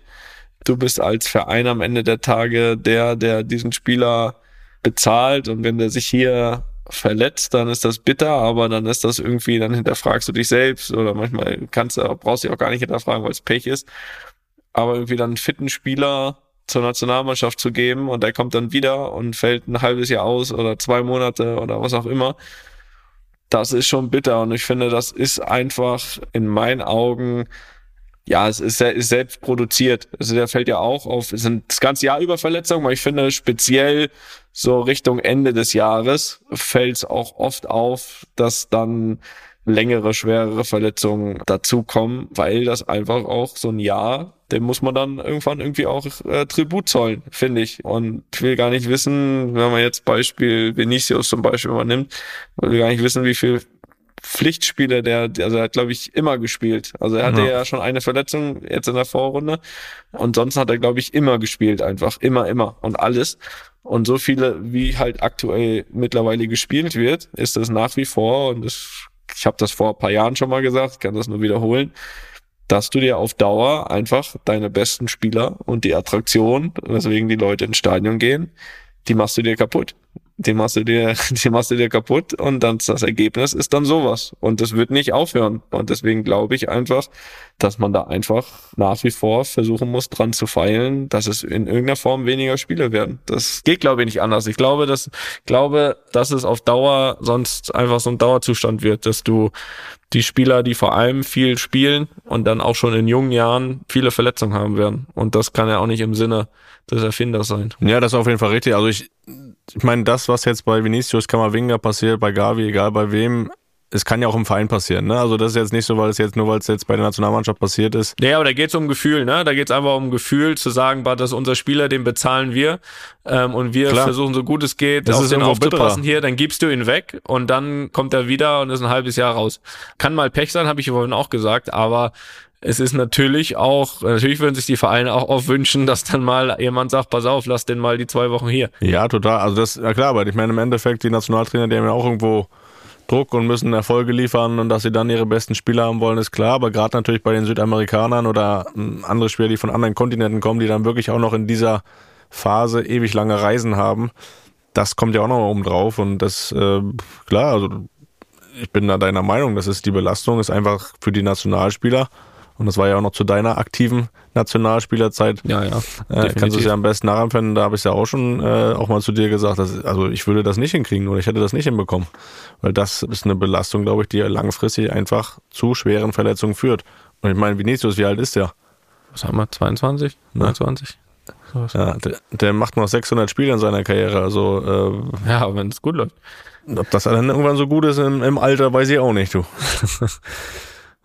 Du bist als Verein am Ende der Tage der, der diesen Spieler bezahlt und wenn der sich hier verletzt, dann ist das bitter, aber dann ist das irgendwie, dann hinterfragst du dich selbst oder manchmal kannst du, brauchst du dich auch gar nicht hinterfragen, weil es Pech ist. Aber irgendwie dann einen fitten Spieler zur Nationalmannschaft zu geben und der kommt dann wieder und fällt ein halbes Jahr aus oder zwei Monate oder was auch immer. Das ist schon bitter und ich finde, das ist einfach in meinen Augen ja, es ist, ist selbst produziert. Also der fällt ja auch auf, es sind das ganze Jahr über Verletzungen, aber ich finde speziell so Richtung Ende des Jahres fällt es auch oft auf, dass dann längere, schwerere Verletzungen dazukommen, weil das einfach auch so ein Jahr, dem muss man dann irgendwann irgendwie auch äh, Tribut zollen, finde ich. Und ich will gar nicht wissen, wenn man jetzt Beispiel Vinicius zum Beispiel mal nimmt, will gar nicht wissen, wie viel Pflichtspiele, der, also er hat, glaube ich, immer gespielt. Also er hatte Ja. ja. schon eine Verletzung jetzt in der Vorrunde. Und sonst hat er, glaube ich, immer gespielt, einfach. Immer, immer. Und alles. Und so viele, wie halt aktuell mittlerweile gespielt wird, ist es nach wie vor, und das, ich habe das vor ein paar Jahren schon mal gesagt, kann das nur wiederholen, dass du dir auf Dauer einfach deine besten Spieler und die Attraktion, weswegen die Leute ins Stadion gehen, die machst du dir kaputt. Die machst du dir, [LAUGHS] die machst du dir kaputt und dann das Ergebnis ist dann sowas. Und das wird nicht aufhören. Und deswegen glaube ich einfach, dass man da einfach nach wie vor versuchen muss, dran zu feilen, dass es in irgendeiner Form weniger Spiele werden. Das geht, glaube ich, nicht anders. Ich glaube, dass, glaube, dass es auf Dauer sonst einfach so ein Dauerzustand wird, dass du die Spieler, die vor allem viel spielen und dann auch schon in jungen Jahren viele Verletzungen haben werden. Und das kann ja auch nicht im Sinne des Erfinders sein. Ja, das ist auf jeden Fall richtig. Also ich, ich meine, das, was jetzt bei Vinicius Kamavinga passiert, bei Gavi, egal bei wem, es kann ja auch im Verein passieren. Ne? Also das ist jetzt nicht so, weil es jetzt nur, weil es jetzt bei der Nationalmannschaft passiert ist. Nee, aber da geht's um Gefühl, ne? Da geht's einfach um Gefühl, zu sagen, bah, das ist unser Spieler, den bezahlen wir ähm, und wir Klar. versuchen so gut es geht, Das auf ist den aufzupassen bitterer. hier, dann gibst du ihn weg und dann kommt er wieder und ist ein halbes Jahr raus. Kann mal Pech sein, habe ich vorhin auch gesagt, aber es ist natürlich auch, natürlich würden sich die Vereine auch oft wünschen, dass dann mal jemand sagt, pass auf, lass den mal die zwei Wochen hier. Ja, total. Also das, ja klar, aber ich meine im Endeffekt, die Nationaltrainer, die haben ja auch irgendwo Druck und müssen Erfolge liefern und dass sie dann ihre besten Spieler haben wollen, ist klar. Aber gerade natürlich bei den Südamerikanern oder ähm, andere Spieler, die von anderen Kontinenten kommen, die dann wirklich auch noch in dieser Phase ewig lange Reisen haben, das kommt ja auch noch oben drauf. Und das, äh, klar, also ich bin da deiner Meinung, das ist die Belastung, ist einfach für die Nationalspieler. Und das war ja auch noch zu deiner aktiven Nationalspielerzeit. Ja, ja. Äh, kannst du es ja am besten nachempfinden. Da habe ich es ja auch schon äh, auch mal zu dir gesagt. Dass, also ich würde das nicht hinkriegen oder ich hätte das nicht hinbekommen. Weil das ist eine Belastung, glaube ich, die langfristig einfach zu schweren Verletzungen führt. Und ich meine, Vinicius, wie alt ist der? Was haben wir? 22? 29? Sowas. Ja, der, der macht noch 600 Spiele in seiner Karriere. Also Ja, wenn es gut läuft. äh, ob das dann irgendwann so gut ist im, im Alter, weiß ich auch nicht, du. [LAUGHS]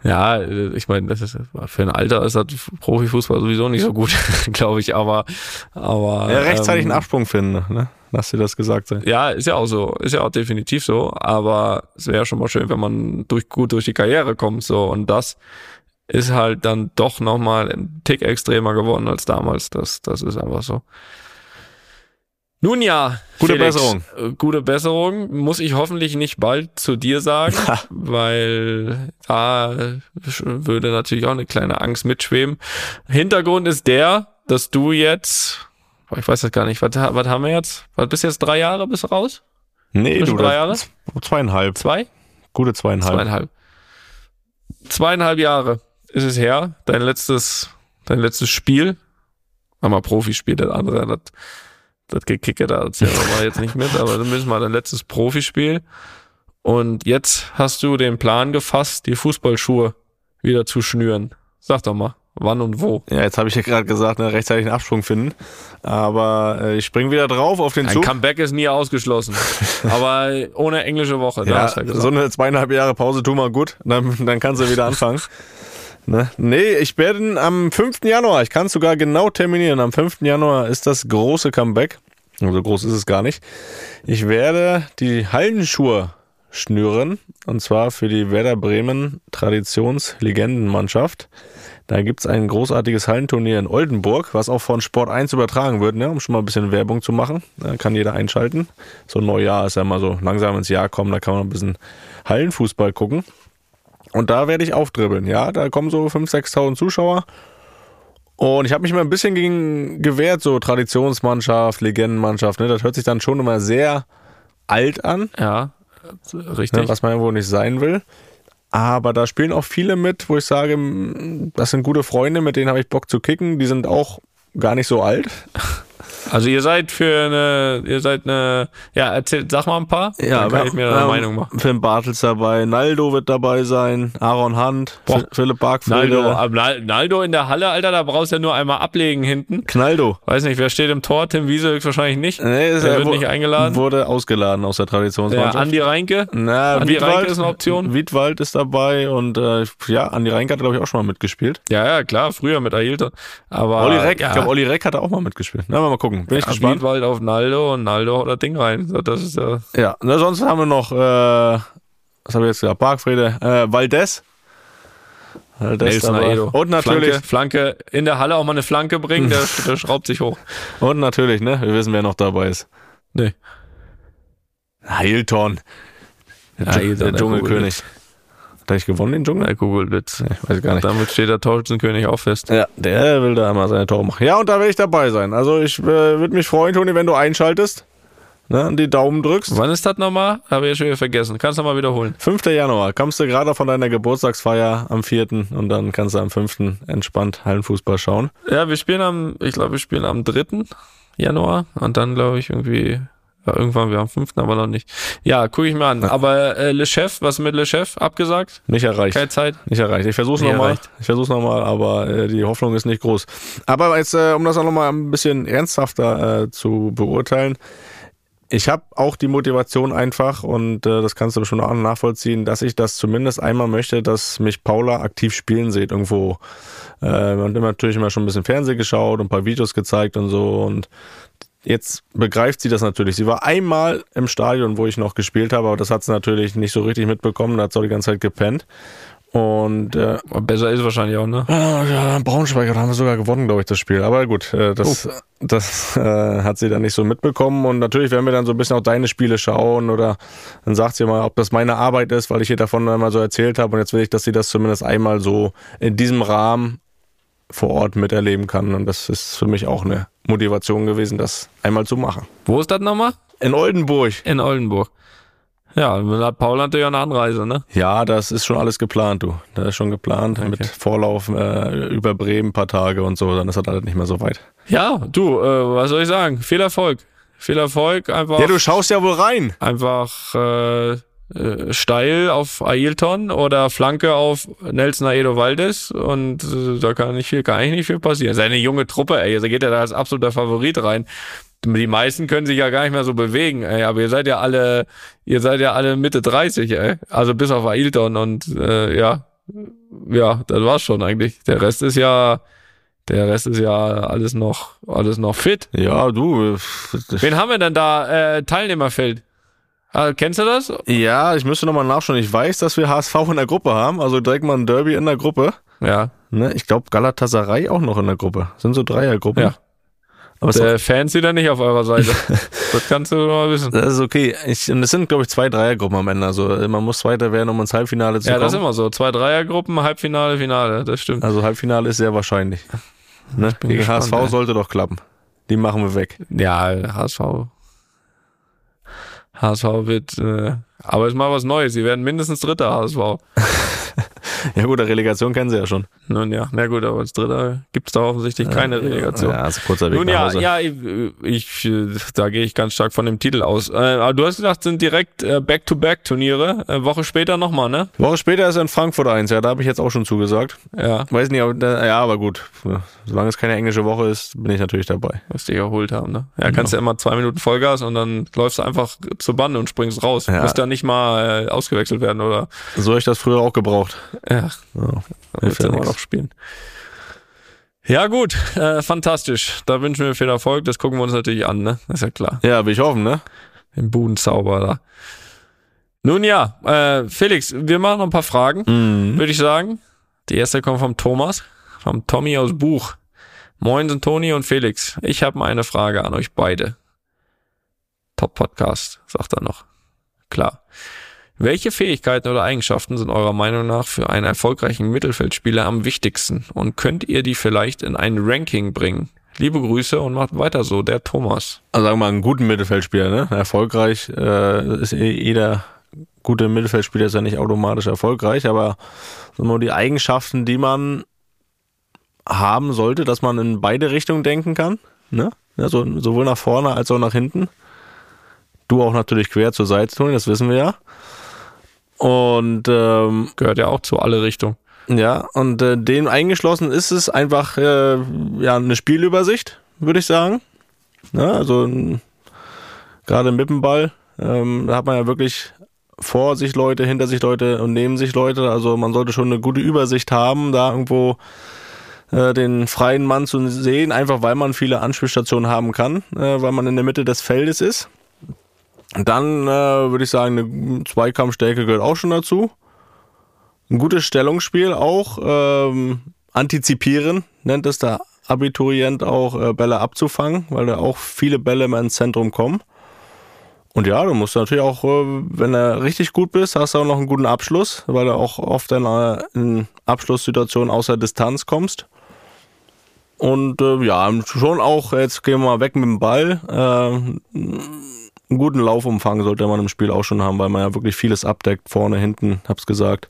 Ja, äh, ich meine, das ist für ein Alter ist das Profifußball sowieso nicht so gut, [LAUGHS] glaube ich, aber aber Ja, rechtzeitig ähm, einen Absprung finden, ne? Lass dir das gesagt sein. Ja, ist ja auch so, ist ja auch definitiv so, aber es wäre schon mal schön, wenn man durch gut durch die Karriere kommt so und das ist halt dann doch noch mal ein Tick extremer geworden als damals, das das ist einfach so. Nun ja, Gute Felix, Besserung. äh, Gute Besserung. Muss ich hoffentlich nicht bald zu dir sagen, [LAUGHS] weil da würde natürlich auch eine kleine Angst mitschweben. Hintergrund ist der, dass du jetzt, ich weiß das gar nicht, was, was haben wir jetzt? Was bist jetzt drei Jahre bis raus? Nee, Zwischen du. drei das- Zweieinhalb. Zwei? Gute zweieinhalb. Zweieinhalb. Zweieinhalb Jahre ist es her, dein letztes, dein letztes Spiel. Mal Profispiel, das andere, das, das Gekicke, da erzählen wir mal jetzt nicht mit, aber zumindest mal dein letztes Profispiel. Und jetzt hast du den Plan gefasst, die Fußballschuhe wieder zu schnüren. Sag doch mal, wann und wo. Ja, jetzt habe ich ja gerade gesagt, ne, rechtzeitig einen Absprung finden. Aber äh, ich spring wieder drauf auf den Ein Zug. Comeback ist nie ausgeschlossen. [LAUGHS] aber ohne englische Woche, ja, ja so eine zweieinhalb Jahre Pause tu mal gut. Dann, dann kannst du wieder anfangen. [LAUGHS] ne? Nee, ich werde am 5. Januar, ich kann es sogar genau terminieren, am 5. Januar ist das große Comeback. So groß ist es gar nicht. Ich werde die Hallenschuhe schnüren. Und zwar für die Werder Bremen Traditionslegendenmannschaft. Da gibt's ein großartiges Hallenturnier in Oldenburg, was auch von Sport 1 übertragen wird, ne, um schon mal ein bisschen Werbung zu machen. Da kann jeder einschalten. So ein Neujahr ist ja mal so langsam ins Jahr kommen, da kann man ein bisschen Hallenfußball gucken. Und da werde ich aufdribbeln, ja. Da kommen so 5.000, 6.000 Zuschauer. Und ich habe mich mal ein bisschen gegen gewehrt, so Traditionsmannschaft, Legendenmannschaft, ne. Das hört sich dann schon immer sehr alt an Ja, richtig. ne, was man irgendwo nicht sein will. Aber da spielen auch viele mit, wo ich sage, das sind gute Freunde, mit denen habe ich Bock zu kicken. Die sind auch gar nicht so alt. [LAUGHS] Also ihr seid für eine, ihr seid eine, ja, erzähl, sag mal ein paar, dann kann ich mir eine ähm, Meinung machen. Finn Bartels dabei, Naldo wird dabei sein, Aaron Hunt, Boah. Phil- Philipp Bargfrede, Naldo, Nal- Naldo in der Halle, Alter, da brauchst du ja nur einmal ablegen hinten. Knaldo. Weiß nicht, wer steht im Tor? Tim Wiese höchstwahrscheinlich nicht. Nee, ist- Der er wird wo- nicht eingeladen. Wurde ausgeladen aus der Traditionsmannschaft. Andi Reinke. Na, Andi Wiedwald, Reinke ist eine Option. Wiedwald ist dabei und äh, ja, Andi Reinke hat, glaube ich, auch schon mal mitgespielt. Ja, ja, klar, früher mit Ailton. Aber Olli Reck, ja, ich glaube, Olli Reck hat auch mal mitgespielt. Na, mal gucken. Bin ich ja, gespannt. Wiedwald auf Naldo und Naldo haut das Ding rein. Das ist ja, Ja, na, sonst haben wir noch, äh, was habe ich jetzt gesagt? Bargfrede, äh, Valdez. Valdez. Und natürlich, Flanke, Flanke, in der Halle auch mal eine Flanke bringen, der, [LAUGHS] der schraubt sich hoch. und natürlich, ne, wir wissen, wer noch dabei ist. Nee. Heilton. Der, Ja, der der Dschungelkönig. Nicht gewonnen, den Dschungel? Google-Witz. Ich weiß gar nicht. Damit steht der Torschützenkönig auch fest. Ja, der will da immer seine Tore machen. Ja, und da werde ich dabei sein. Also ich äh, würde mich freuen, Toni, wenn du einschaltest. Ne, und die Daumen drückst. Wann ist das nochmal? Habe ich schon wieder vergessen. Kannst du mal wiederholen. 5. Januar. Kommst du gerade von deiner Geburtstagsfeier am 4. und dann kannst du am 5. entspannt Hallenfußball schauen. Ja, wir spielen am, ich glaube, wir spielen am 3. Januar und dann glaube ich irgendwie, ja, irgendwann wir am 5. aber noch nicht. Ja, gucke ich mir an. Aber äh, Le Chef, was mit Le Chef? Abgesagt? Nicht erreicht. Keine Zeit? Nicht erreicht. Ich versuch's Nicht nochmal. Ich versuch's nochmal, aber äh, die Hoffnung ist nicht groß. Aber jetzt, äh, um das auch nochmal ein bisschen ernsthafter äh, zu beurteilen. ich habe auch die Motivation einfach und äh, das kannst du schon auch nachvollziehen, dass ich das zumindest einmal möchte, dass mich Paula aktiv spielen sieht irgendwo. Äh, man hat natürlich immer schon ein bisschen Fernsehen geschaut und ein paar Videos gezeigt und so und jetzt begreift sie das natürlich. Sie war einmal im Stadion, wo ich noch gespielt habe, aber das hat sie natürlich nicht so richtig mitbekommen, da hat sie auch die ganze Zeit gepennt. Und äh, besser ist wahrscheinlich auch, ne? Ja, Braunschweig, da haben wir sogar gewonnen, glaube ich, das Spiel. Aber gut, äh, das, oh. das äh, hat sie dann nicht so mitbekommen. Und natürlich werden wir dann so ein bisschen auch deine Spiele schauen oder dann sagt sie mal, ob das meine Arbeit ist, weil ich ihr davon einmal so erzählt habe. Und jetzt will ich, dass sie das zumindest einmal so in diesem Rahmen vor Ort miterleben kann. Und das ist für mich auch eine Motivation gewesen, das einmal zu machen. Wo ist das nochmal? In Oldenburg. In Oldenburg. Ja, dann hat Paul natürlich auch eine Anreise, ne? Ja, das ist schon alles geplant, du. Das ist schon geplant okay. mit Vorlauf äh, über Bremen ein paar Tage und so, dann ist das alles nicht mehr so weit. Ja, du, äh, was soll ich sagen? Viel Erfolg. Viel Erfolg, einfach. Ja, du schaust ja wohl rein. Einfach äh, äh, steil auf Ailton oder Flanke auf Nelson Aedo Valdes und äh, da kann nicht viel, kann eigentlich nicht viel passieren. Seine junge Truppe, ey, da geht er da als absoluter Favorit rein die meisten können sich ja gar nicht mehr so bewegen, ey, aber ihr seid ja alle, ihr seid ja alle Mitte 30, ey. Also bis auf Ailton und äh, ja, ja, das war's schon eigentlich. Der Rest ist ja, der Rest ist ja alles noch, alles noch fit. Ja, du. Wen haben wir denn da? Äh, Teilnehmerfeld. Ah, kennst du das? Ja, ich müsste nochmal nachschauen. Ich weiß, dass wir HSV in der Gruppe haben, also direkt mal ein Derby in der Gruppe. Ja. Ne, ich glaube Galatasaray auch noch in der Gruppe. sind so Dreiergruppen. Ja. Aber der Fans sind ja nicht auf eurer Seite. [LAUGHS] das kannst du mal wissen. Das ist okay. Ich, und es sind, glaube ich, zwei Dreiergruppen am Ende. Also man muss Zweiter werden, um ins Halbfinale zu ja, kommen. Ja, das ist immer so. Zwei Dreiergruppen, Halbfinale, Finale. Das stimmt. Also Halbfinale ist sehr wahrscheinlich. Ne? Gegen gespannt, HSV ey. sollte doch klappen. Die machen wir weg. Ja, HSV. HSV wird, äh, aber es ist mal was Neues. Sie werden mindestens Dritter HSV. [LAUGHS] Ja gut, der Relegation kennen sie ja schon. Nun ja, na gut, aber als Dritter gibt es da offensichtlich keine Relegation. Ja, also kurzer Weg Nun ja, ja, ich, ich, da gehe ich ganz stark von dem Titel aus. Äh, aber du hast gesagt, sind direkt äh, Back-to-Back-Turniere. Äh, Woche später nochmal, ne? Woche später ist in Frankfurt eins, ja, da habe ich jetzt auch schon zugesagt. Ja. Weiß nicht, aber, ja, aber gut. Solange es keine englische Woche ist, bin ich natürlich dabei. Was die erholt haben, ne? Ja, kannst ja immer zwei Minuten Vollgas und dann läufst du einfach zur Bande und springst raus. Ja. Musst da nicht mal äh, ausgewechselt werden, oder? So habe ich das früher auch gebraucht. Ja. ja. Du immer noch spielen. Ja, gut, äh, fantastisch. Da wünschen wir viel Erfolg. Das gucken wir uns natürlich an, ne? ist ja klar. Ja, will ich hoffen, ne? Den Budenzauber da. Nun ja, äh, Felix, wir machen noch ein paar Fragen, mhm. würde ich sagen. Die erste kommt vom Thomas, vom Tommy aus Buch. Moin sind Toni und Felix. Ich habe mal eine Frage an euch beide. Top Podcast, sagt er noch. Klar. Welche Fähigkeiten oder Eigenschaften sind eurer Meinung nach für einen erfolgreichen Mittelfeldspieler am wichtigsten und könnt ihr die vielleicht in ein Ranking bringen? Liebe Grüße und macht weiter so, der Thomas. Also sagen wir mal, einen guten Mittelfeldspieler, ne? Erfolgreich äh, ist eh jeder gute Mittelfeldspieler ist ja nicht automatisch erfolgreich, aber nur die Eigenschaften, die man haben sollte, dass man in beide Richtungen denken kann, ne? Also sowohl nach vorne als auch nach hinten. Du auch natürlich quer zur Seite tun, das wissen wir ja. Und ähm, gehört ja auch zu alle Richtungen. Ja, und äh, dem eingeschlossen ist es einfach äh, ja eine Spielübersicht, würde ich sagen. Ja, also gerade mit dem Ball, ähm, da hat man ja wirklich vor sich Leute, hinter sich Leute und neben sich Leute. Also man sollte schon eine gute Übersicht haben, da irgendwo äh, den freien Mann zu sehen, einfach weil man viele Anspielstationen haben kann, äh, weil man in der Mitte des Feldes ist. Dann äh, würde ich sagen, eine Zweikampfstärke gehört auch schon dazu. Ein gutes Stellungsspiel auch. Ähm, antizipieren nennt es der Abiturient auch, äh, Bälle abzufangen, weil da auch viele Bälle immer ins Zentrum kommen. Und ja, du musst natürlich auch, äh, wenn du richtig gut bist, hast du auch noch einen guten Abschluss, weil du auch oft in, in Abschlusssituationen außer Distanz kommst. Und äh, ja, schon auch, jetzt gehen wir mal weg mit dem Ball. Äh, einen guten Laufumfang sollte man im Spiel auch schon haben, weil man ja wirklich vieles abdeckt, vorne, hinten, hab's gesagt,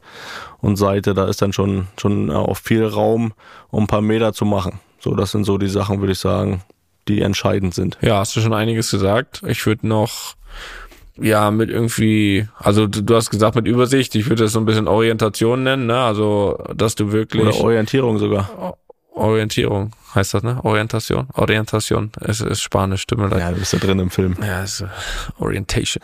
und Seite, da ist dann schon, schon auch viel Raum, um ein paar Meter zu machen. So, das sind so die Sachen, würde ich sagen, die entscheidend sind. Ja, hast du schon einiges gesagt. Ich würde noch, ja, mit irgendwie, also du, du, hast gesagt mit Übersicht, ich würde das so ein bisschen Orientation nennen, ne? Also, dass du wirklich. Oder Orientierung sogar. Orientierung. Heißt das, ne? Orientation? Orientation. Es ist Spanisch, tut mir leid. Ja, du bist ja drin im Film. Ja, ist äh, Orientation.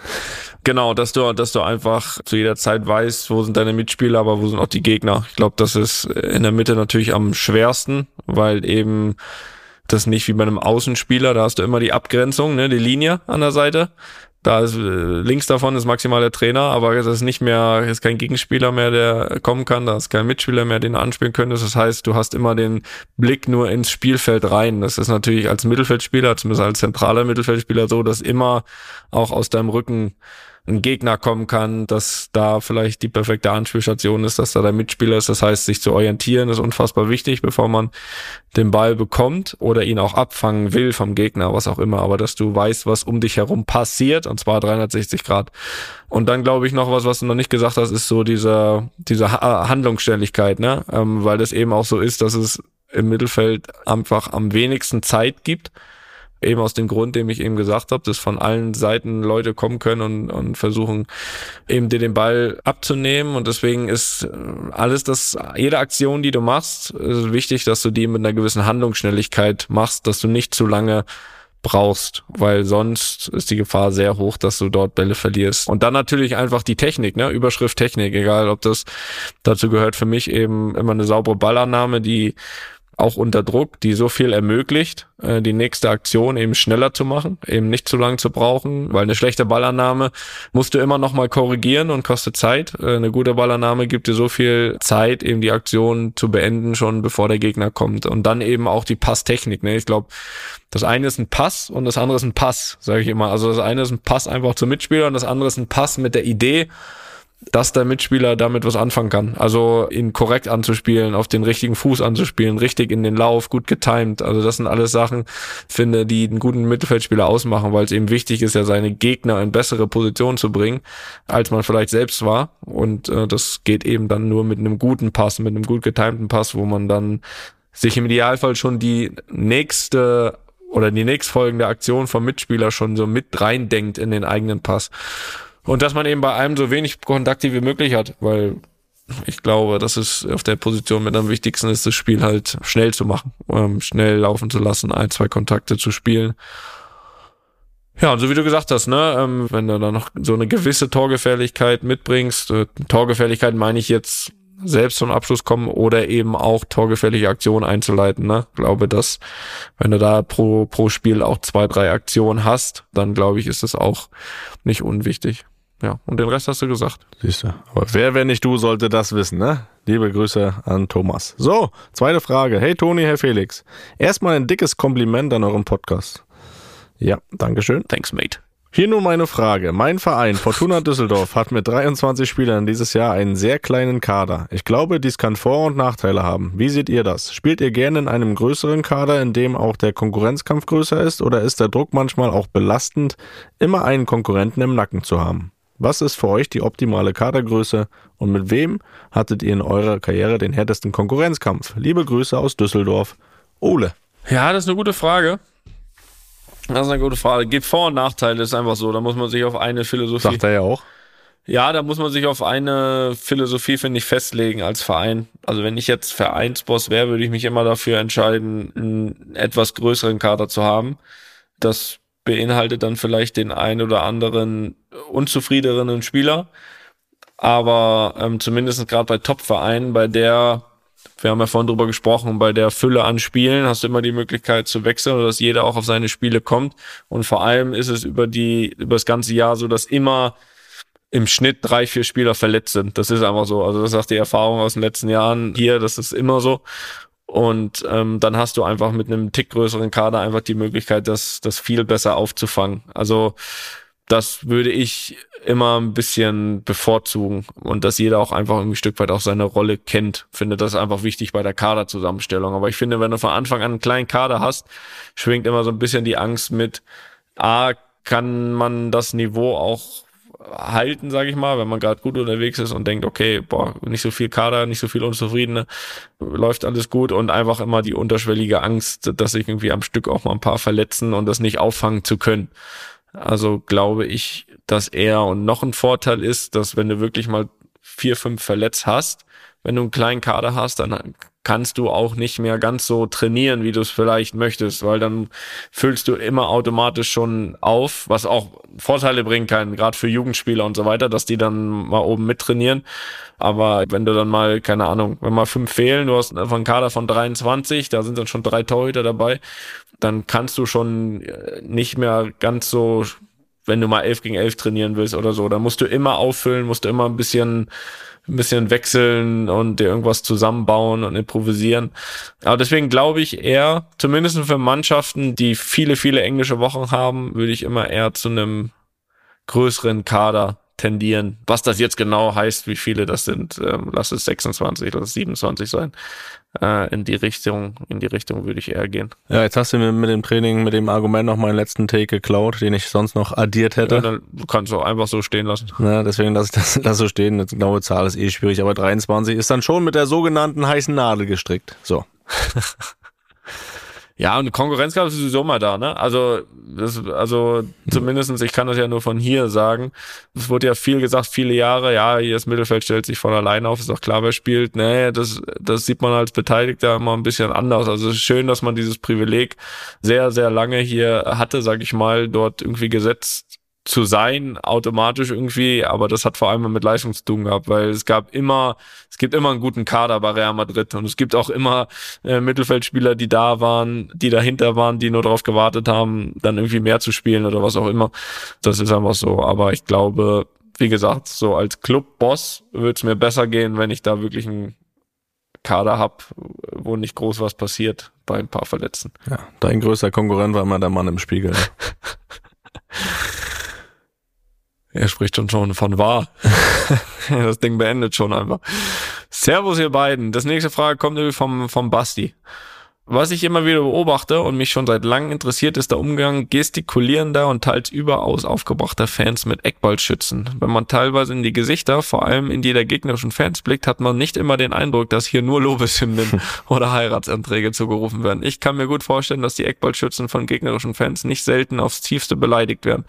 Genau, dass du, dass du einfach zu jeder Zeit weißt, wo sind deine Mitspieler, aber wo sind auch die Gegner. Ich glaube, das ist in der Mitte natürlich am schwersten, weil eben das nicht wie bei einem Außenspieler, da hast du immer die Abgrenzung, ne, die Linie an der Seite. Da ist äh, links davon ist maximal der Trainer, aber es ist nicht mehr, ist kein Gegenspieler mehr, der kommen kann, da ist kein Mitspieler mehr, den du anspielen könntest. Das heißt, du hast immer den Blick nur ins Spielfeld rein. Das ist natürlich als Mittelfeldspieler, zumindest als zentraler Mittelfeldspieler so, dass immer auch aus deinem Rücken ein Gegner kommen kann, dass da vielleicht die perfekte Anspielstation ist, dass da der Mitspieler ist. Das heißt, sich zu orientieren ist unfassbar wichtig, bevor man den Ball bekommt oder ihn auch abfangen will vom Gegner, was auch immer. Aber dass du weißt, was um dich herum passiert, und zwar 360 Grad. Und dann glaube ich noch was, was du noch nicht gesagt hast, ist so diese, diese Handlungsständigkeit, ne? Ähm, weil das eben auch so ist, dass es im Mittelfeld einfach am wenigsten Zeit gibt Eben aus dem Grund, den ich eben gesagt habe, dass von allen Seiten Leute kommen können und, und versuchen eben dir den Ball abzunehmen. Und deswegen ist äh, alles das, jede Aktion, die du machst, ist wichtig, dass du die mit einer gewissen Handlungsschnelligkeit machst, dass du nicht zu lange brauchst, weil sonst ist die Gefahr sehr hoch, dass du dort Bälle verlierst. Und dann natürlich einfach die Technik, ne? Überschrift Technik, egal ob das dazu gehört für mich eben immer eine saubere Ballannahme, die auch unter Druck, die so viel ermöglicht, äh, die nächste Aktion eben schneller zu machen, eben nicht zu lang zu brauchen, weil eine schlechte Ballannahme musst du immer noch mal korrigieren und kostet Zeit. Äh, eine gute Ballannahme gibt dir so viel Zeit, eben die Aktion zu beenden, schon bevor der Gegner kommt. Und dann eben auch die Passtechnik. Ne? Ich glaube, das eine ist ein Pass und das andere ist ein Pass, sage ich immer. Also das eine ist ein Pass einfach zum Mitspieler und das andere ist ein Pass mit der Idee, dass der Mitspieler damit was anfangen kann. Also ihn korrekt anzuspielen, auf den richtigen Fuß anzuspielen, richtig in den Lauf, gut getimed. Also das sind alles Sachen, finde, die einen guten Mittelfeldspieler ausmachen, weil es eben wichtig ist, ja seine Gegner in bessere Position zu bringen, als man vielleicht selbst war. Und äh, das geht eben dann nur mit einem guten Pass, mit einem gut getimten Pass, wo man dann sich im Idealfall schon die nächste oder die nächstfolgende Aktion vom Mitspieler schon so mit reindenkt in den eigenen Pass. Und dass man eben bei einem so wenig Kontakte wie möglich hat, weil ich glaube, das ist auf der Position mit am wichtigsten ist, das Spiel halt schnell zu machen, ähm, schnell laufen zu lassen, ein, zwei Kontakte zu spielen. Ja, und so wie du gesagt hast, ne, ähm, wenn du da noch so eine gewisse Torgefährlichkeit mitbringst, äh, Torgefährlichkeit meine ich jetzt selbst zum Abschluss kommen oder eben auch torgefährliche Aktionen einzuleiten. Ne? Ich glaube, dass wenn du da pro, pro Spiel auch zwei, drei Aktionen hast, dann glaube ich, ist das auch nicht unwichtig. Ja, und den Rest hast du gesagt. Siehst du. Aber wer, wenn nicht du, sollte das wissen, ne? Liebe Grüße an Thomas. So, zweite Frage. Hey Toni, Herr Felix. Erstmal ein dickes Kompliment an euren Podcast. Ja, Dankeschön. Thanks, mate. Hier nur meine Frage. Mein Verein Fortuna Düsseldorf hat mit 23 Spielern dieses Jahr einen sehr kleinen Kader. Ich glaube, dies kann Vor- und Nachteile haben. Wie seht ihr das? Spielt ihr gerne in einem größeren Kader, in dem auch der Konkurrenzkampf größer ist, oder ist der Druck manchmal auch belastend, immer einen Konkurrenten im Nacken zu haben? Was ist für euch die optimale Kadergröße und mit wem hattet ihr in eurer Karriere den härtesten Konkurrenzkampf? Liebe Grüße aus Düsseldorf. Ole. Ja, das ist eine gute Frage. Das ist eine gute Frage. Gibt Vor- und Nachteile, ist einfach so. Da muss man sich auf eine Philosophie. Sagt er ja auch. Ja, da muss man sich auf eine Philosophie, finde ich, festlegen als Verein. Also wenn ich jetzt Vereinsboss wäre, würde ich mich immer dafür entscheiden, einen etwas größeren Kader zu haben. Das beinhaltet dann vielleicht den ein oder anderen unzufriedeneren Spieler. Aber ähm, zumindest gerade bei Top-Vereinen, bei der, wir haben ja vorhin drüber gesprochen, bei der Fülle an Spielen hast du immer die Möglichkeit zu wechseln oder dass jeder auch auf seine Spiele kommt. Und vor allem ist es über die, über das ganze Jahr so, dass immer im Schnitt drei, vier Spieler verletzt sind. Das ist einfach so. Also das sagt die Erfahrung aus den letzten Jahren hier, das ist immer so. Und ähm, dann hast du einfach mit einem Tick größeren Kader einfach die Möglichkeit, das, das viel besser aufzufangen. Also das würde ich immer ein bisschen bevorzugen und dass jeder auch einfach irgendwie ein Stück weit auch seine Rolle kennt. Finde das einfach wichtig bei der Kaderzusammenstellung. Aber ich finde, wenn du von Anfang an einen kleinen Kader hast, schwingt immer so ein bisschen die Angst mit, A, kann man das Niveau auch halten, sage ich mal, wenn man gerade gut unterwegs ist und denkt, okay, boah, nicht so viel Kader, nicht so viel Unzufriedene, läuft alles gut und einfach immer die unterschwellige Angst, dass sich irgendwie am Stück auch mal ein paar verletzen und das nicht auffangen zu können. Also glaube ich, dass er und noch ein Vorteil ist, dass wenn du wirklich mal vier, fünf verletzt hast, wenn du einen kleinen Kader hast, dann kannst du auch nicht mehr ganz so trainieren, wie du es vielleicht möchtest, weil dann füllst du immer automatisch schon auf, was auch Vorteile bringen kann, gerade für Jugendspieler und so weiter, dass die dann mal oben mittrainieren. Aber wenn du dann mal, keine Ahnung, wenn mal fünf fehlen, du hast einen Kader von 23, da sind dann schon drei Torhüter dabei, dann kannst du schon äh, nicht mehr ganz so wenn du mal elf gegen elf trainieren willst oder so, dann musst du immer auffüllen, musst du immer ein bisschen ein bisschen wechseln und dir irgendwas zusammenbauen und improvisieren. Aber deswegen glaube ich eher, zumindest für Mannschaften, die viele, viele englische Wochen haben, würde ich immer eher zu einem größeren Kader tendieren. Was das jetzt genau heißt, wie viele das sind, ähm, lass es 26, lass es 27 sein. Äh, in die Richtung, in die Richtung würde ich eher gehen. Ja, jetzt hast du mir mit dem Training, mit dem Argument noch meinen letzten Take geklaut, den ich sonst noch addiert hätte. Ja, dann kannst du auch einfach so stehen lassen. Ja, deswegen lasse ich das [LAUGHS] lass so stehen. Eine genaue Zahl ist eh schwierig, aber 23 ist dann schon mit der sogenannten heißen Nadel gestrickt. So. [LAUGHS] Ja, und Konkurrenz gab es sowieso mal da, ne? Also, das, also zumindestens, ich kann das ja nur von hier sagen. Es wurde ja viel gesagt, viele Jahre, ja, hier das Mittelfeld stellt sich von alleine auf, ist doch klar, wer spielt. Nee, das, das sieht man als Beteiligter immer ein bisschen anders. Also es ist schön, dass man dieses Privileg sehr, sehr lange hier hatte, sag ich mal, dort irgendwie gesetzt zu sein, automatisch irgendwie, aber das hat vor allem mit Leistung zu tun gehabt, weil es gab immer, es gibt immer einen guten Kader bei Real Madrid und es gibt auch immer äh, Mittelfeldspieler, die da waren, die dahinter waren, die nur darauf gewartet haben, dann irgendwie mehr zu spielen oder was auch immer. Das ist einfach so, aber ich glaube, wie gesagt, so als Clubboss würde es mir besser gehen, wenn ich da wirklich einen Kader hab, wo nicht groß was passiert bei ein paar Verletzten. Ja, dein größter Konkurrent war immer der Mann im Spiegel. [LAUGHS] Er spricht schon schon von wahr. [LAUGHS] das Ding beendet schon einfach. Servus ihr beiden. Das nächste Frage kommt irgendwie vom, vom Basti. Was ich immer wieder beobachte und mich schon seit langem interessiert, ist der Umgang gestikulierender und teils überaus aufgebrachter Fans mit Eckballschützen. Wenn man teilweise in die Gesichter, vor allem in die der gegnerischen Fans blickt, hat man nicht immer den Eindruck, dass hier nur Lobeshymnen [LAUGHS] oder Heiratsanträge zugerufen werden. Ich kann mir gut vorstellen, dass die Eckballschützen von gegnerischen Fans nicht selten aufs tiefste beleidigt werden.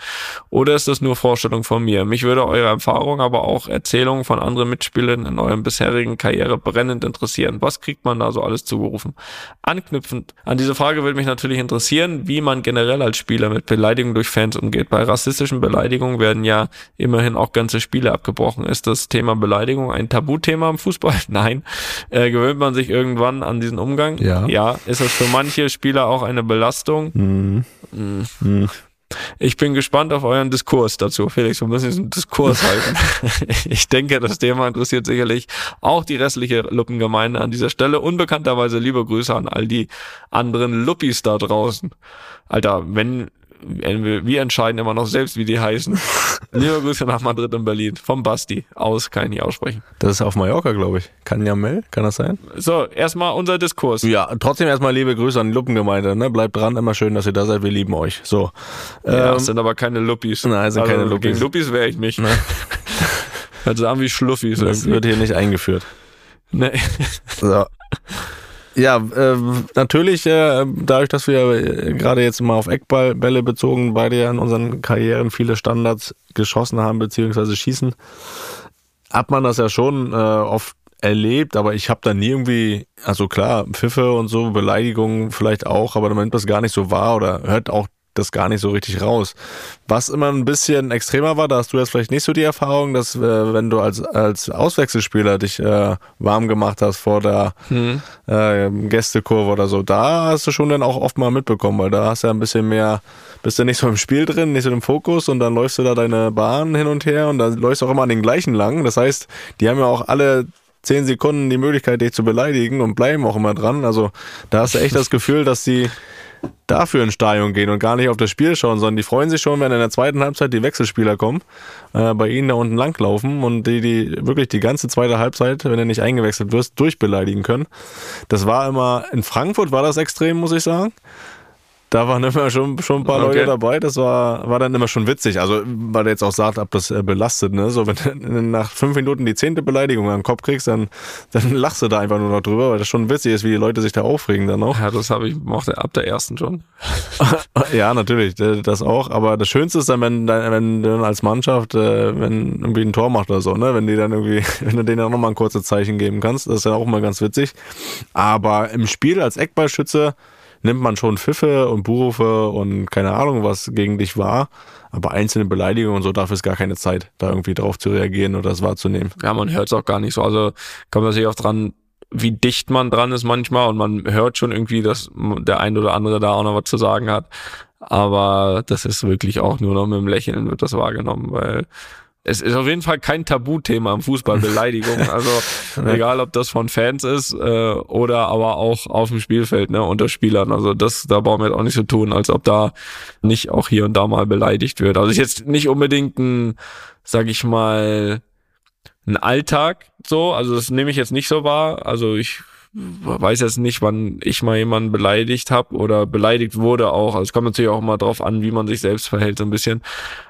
Oder ist das nur Vorstellung von mir? Mich würde eure Erfahrung, aber auch Erzählungen von anderen Mitspielern in eurem bisherigen Karriere brennend interessieren. Was kriegt man da so alles zugerufen? An anknüpfend an diese Frage würde mich natürlich interessieren, wie man generell als Spieler mit Beleidigungen durch Fans umgeht. Bei rassistischen Beleidigungen werden ja immerhin auch ganze Spiele abgebrochen. Ist das Thema Beleidigung ein Tabuthema im Fußball? [LAUGHS] Nein. Äh, gewöhnt man sich irgendwann an diesen Umgang? Ja. Ja. Ist das für manche Spieler auch eine Belastung? Mhm. Mhm. Ich bin gespannt auf euren Diskurs dazu. Felix, wir müssen diesen Diskurs halten. [LAUGHS] ich denke, das Thema interessiert sicherlich auch die restliche Luppengemeinde an dieser Stelle. Unbekannterweise liebe Grüße an all die anderen Luppis da draußen. Alter, wenn wir entscheiden immer noch selbst, wie die heißen. [LAUGHS] Liebe Grüße nach Madrid und Berlin. Vom Basti aus, kann ich nicht aussprechen. Das ist auf Mallorca, glaube ich. Mel, kann das sein? So, erstmal unser Diskurs. Ja, trotzdem erstmal liebe Grüße an die Luppengemeinde. Ne? Bleibt dran, immer schön, dass ihr da seid. Wir lieben euch. So. Ja, ähm, sind aber keine Luppis. Nein, sind also, keine Luppis. Gegen Luppis wäre ich nicht. Ne? [LAUGHS] Hört sich an wie Schluffis. Das irgendwie. wird hier nicht eingeführt. Nee. So. [LAUGHS] Ja, äh, natürlich, äh, dadurch, dass wir äh, gerade jetzt mal auf Eckbälle bezogen, beide ja in unseren Karrieren viele Standards geschossen haben, beziehungsweise schießen, hat man das ja schon äh, oft erlebt, aber ich habe da nie irgendwie, also klar, Pfiffe und so, Beleidigungen vielleicht auch, aber man nimmt das gar nicht so wahr oder hört auch das gar nicht so richtig raus. Was immer ein bisschen extremer war, da hast du jetzt vielleicht nicht so die Erfahrung, dass äh, wenn du als, als Auswechselspieler dich äh, warm gemacht hast vor der hm. äh, Gästekurve oder so, da hast du schon dann auch oft mal mitbekommen, weil da hast du ja ein bisschen mehr, bist du nicht so im Spiel drin, nicht so im Fokus und dann läufst du da deine Bahn hin und her und dann läufst du auch immer an den gleichen lang. Das heißt, die haben ja auch alle zehn Sekunden die Möglichkeit, dich zu beleidigen und bleiben auch immer dran. Also da hast du echt das Gefühl, dass die dafür ins Stadion gehen und gar nicht auf das Spiel schauen, sondern die freuen sich schon, wenn in der zweiten Halbzeit die Wechselspieler kommen, äh, bei ihnen da unten langlaufen und die, die wirklich die ganze zweite Halbzeit, wenn du nicht eingewechselt wirst, durchbeleidigen können. Das war immer, in Frankfurt war das extrem, muss ich sagen. Da waren immer schon, schon ein paar Okay. Leute dabei. Das war, war dann immer schon witzig. Also, weil er jetzt auch sagt, ob das äh, belastet, ne? So, wenn du [LAUGHS] nach fünf Minuten die zehnte Beleidigung am Kopf kriegst, dann, dann [LAUGHS] lachst du da einfach nur noch drüber, weil das schon witzig ist, wie die Leute sich da aufregen dann auch. Ja, das habe ich mochte ab der ersten schon. [LAUGHS] Ja, natürlich, das auch. Aber das Schönste ist dann, wenn, wenn du dann als Mannschaft, äh, wenn irgendwie ein Tor macht oder so, ne? Wenn die dann irgendwie, wenn du denen auch nochmal ein kurzes Zeichen geben kannst, das ist ja auch mal ganz witzig. Aber im Spiel als Eckballschütze nimmt man schon Pfiffe und Buhrufe und keine Ahnung, was gegen dich war. Aber einzelne Beleidigungen und so, dafür ist gar keine Zeit, da irgendwie drauf zu reagieren oder das wahrzunehmen. Ja, man hört es auch gar nicht so. Also kommt natürlich auch dran, wie dicht man dran ist manchmal und man hört schon irgendwie, dass der ein oder andere da auch noch was zu sagen hat. Aber das ist wirklich auch nur noch mit dem Lächeln wird das wahrgenommen, weil es ist auf jeden Fall kein Tabuthema im Fußball, Beleidigung. [LAUGHS] Also egal, ob das von Fans ist äh, oder aber auch auf dem Spielfeld, ne, unter Spielern. Also das, da brauchen wir jetzt auch nicht so tun, als ob da nicht auch hier und da mal beleidigt wird. Also ist jetzt nicht unbedingt ein, sag ich mal, ein Alltag so, also das nehme ich jetzt nicht so wahr. Also ich weiß jetzt nicht, wann ich mal jemanden beleidigt habe oder beleidigt wurde auch. Also es kommt natürlich auch mal drauf an, wie man sich selbst verhält so ein bisschen.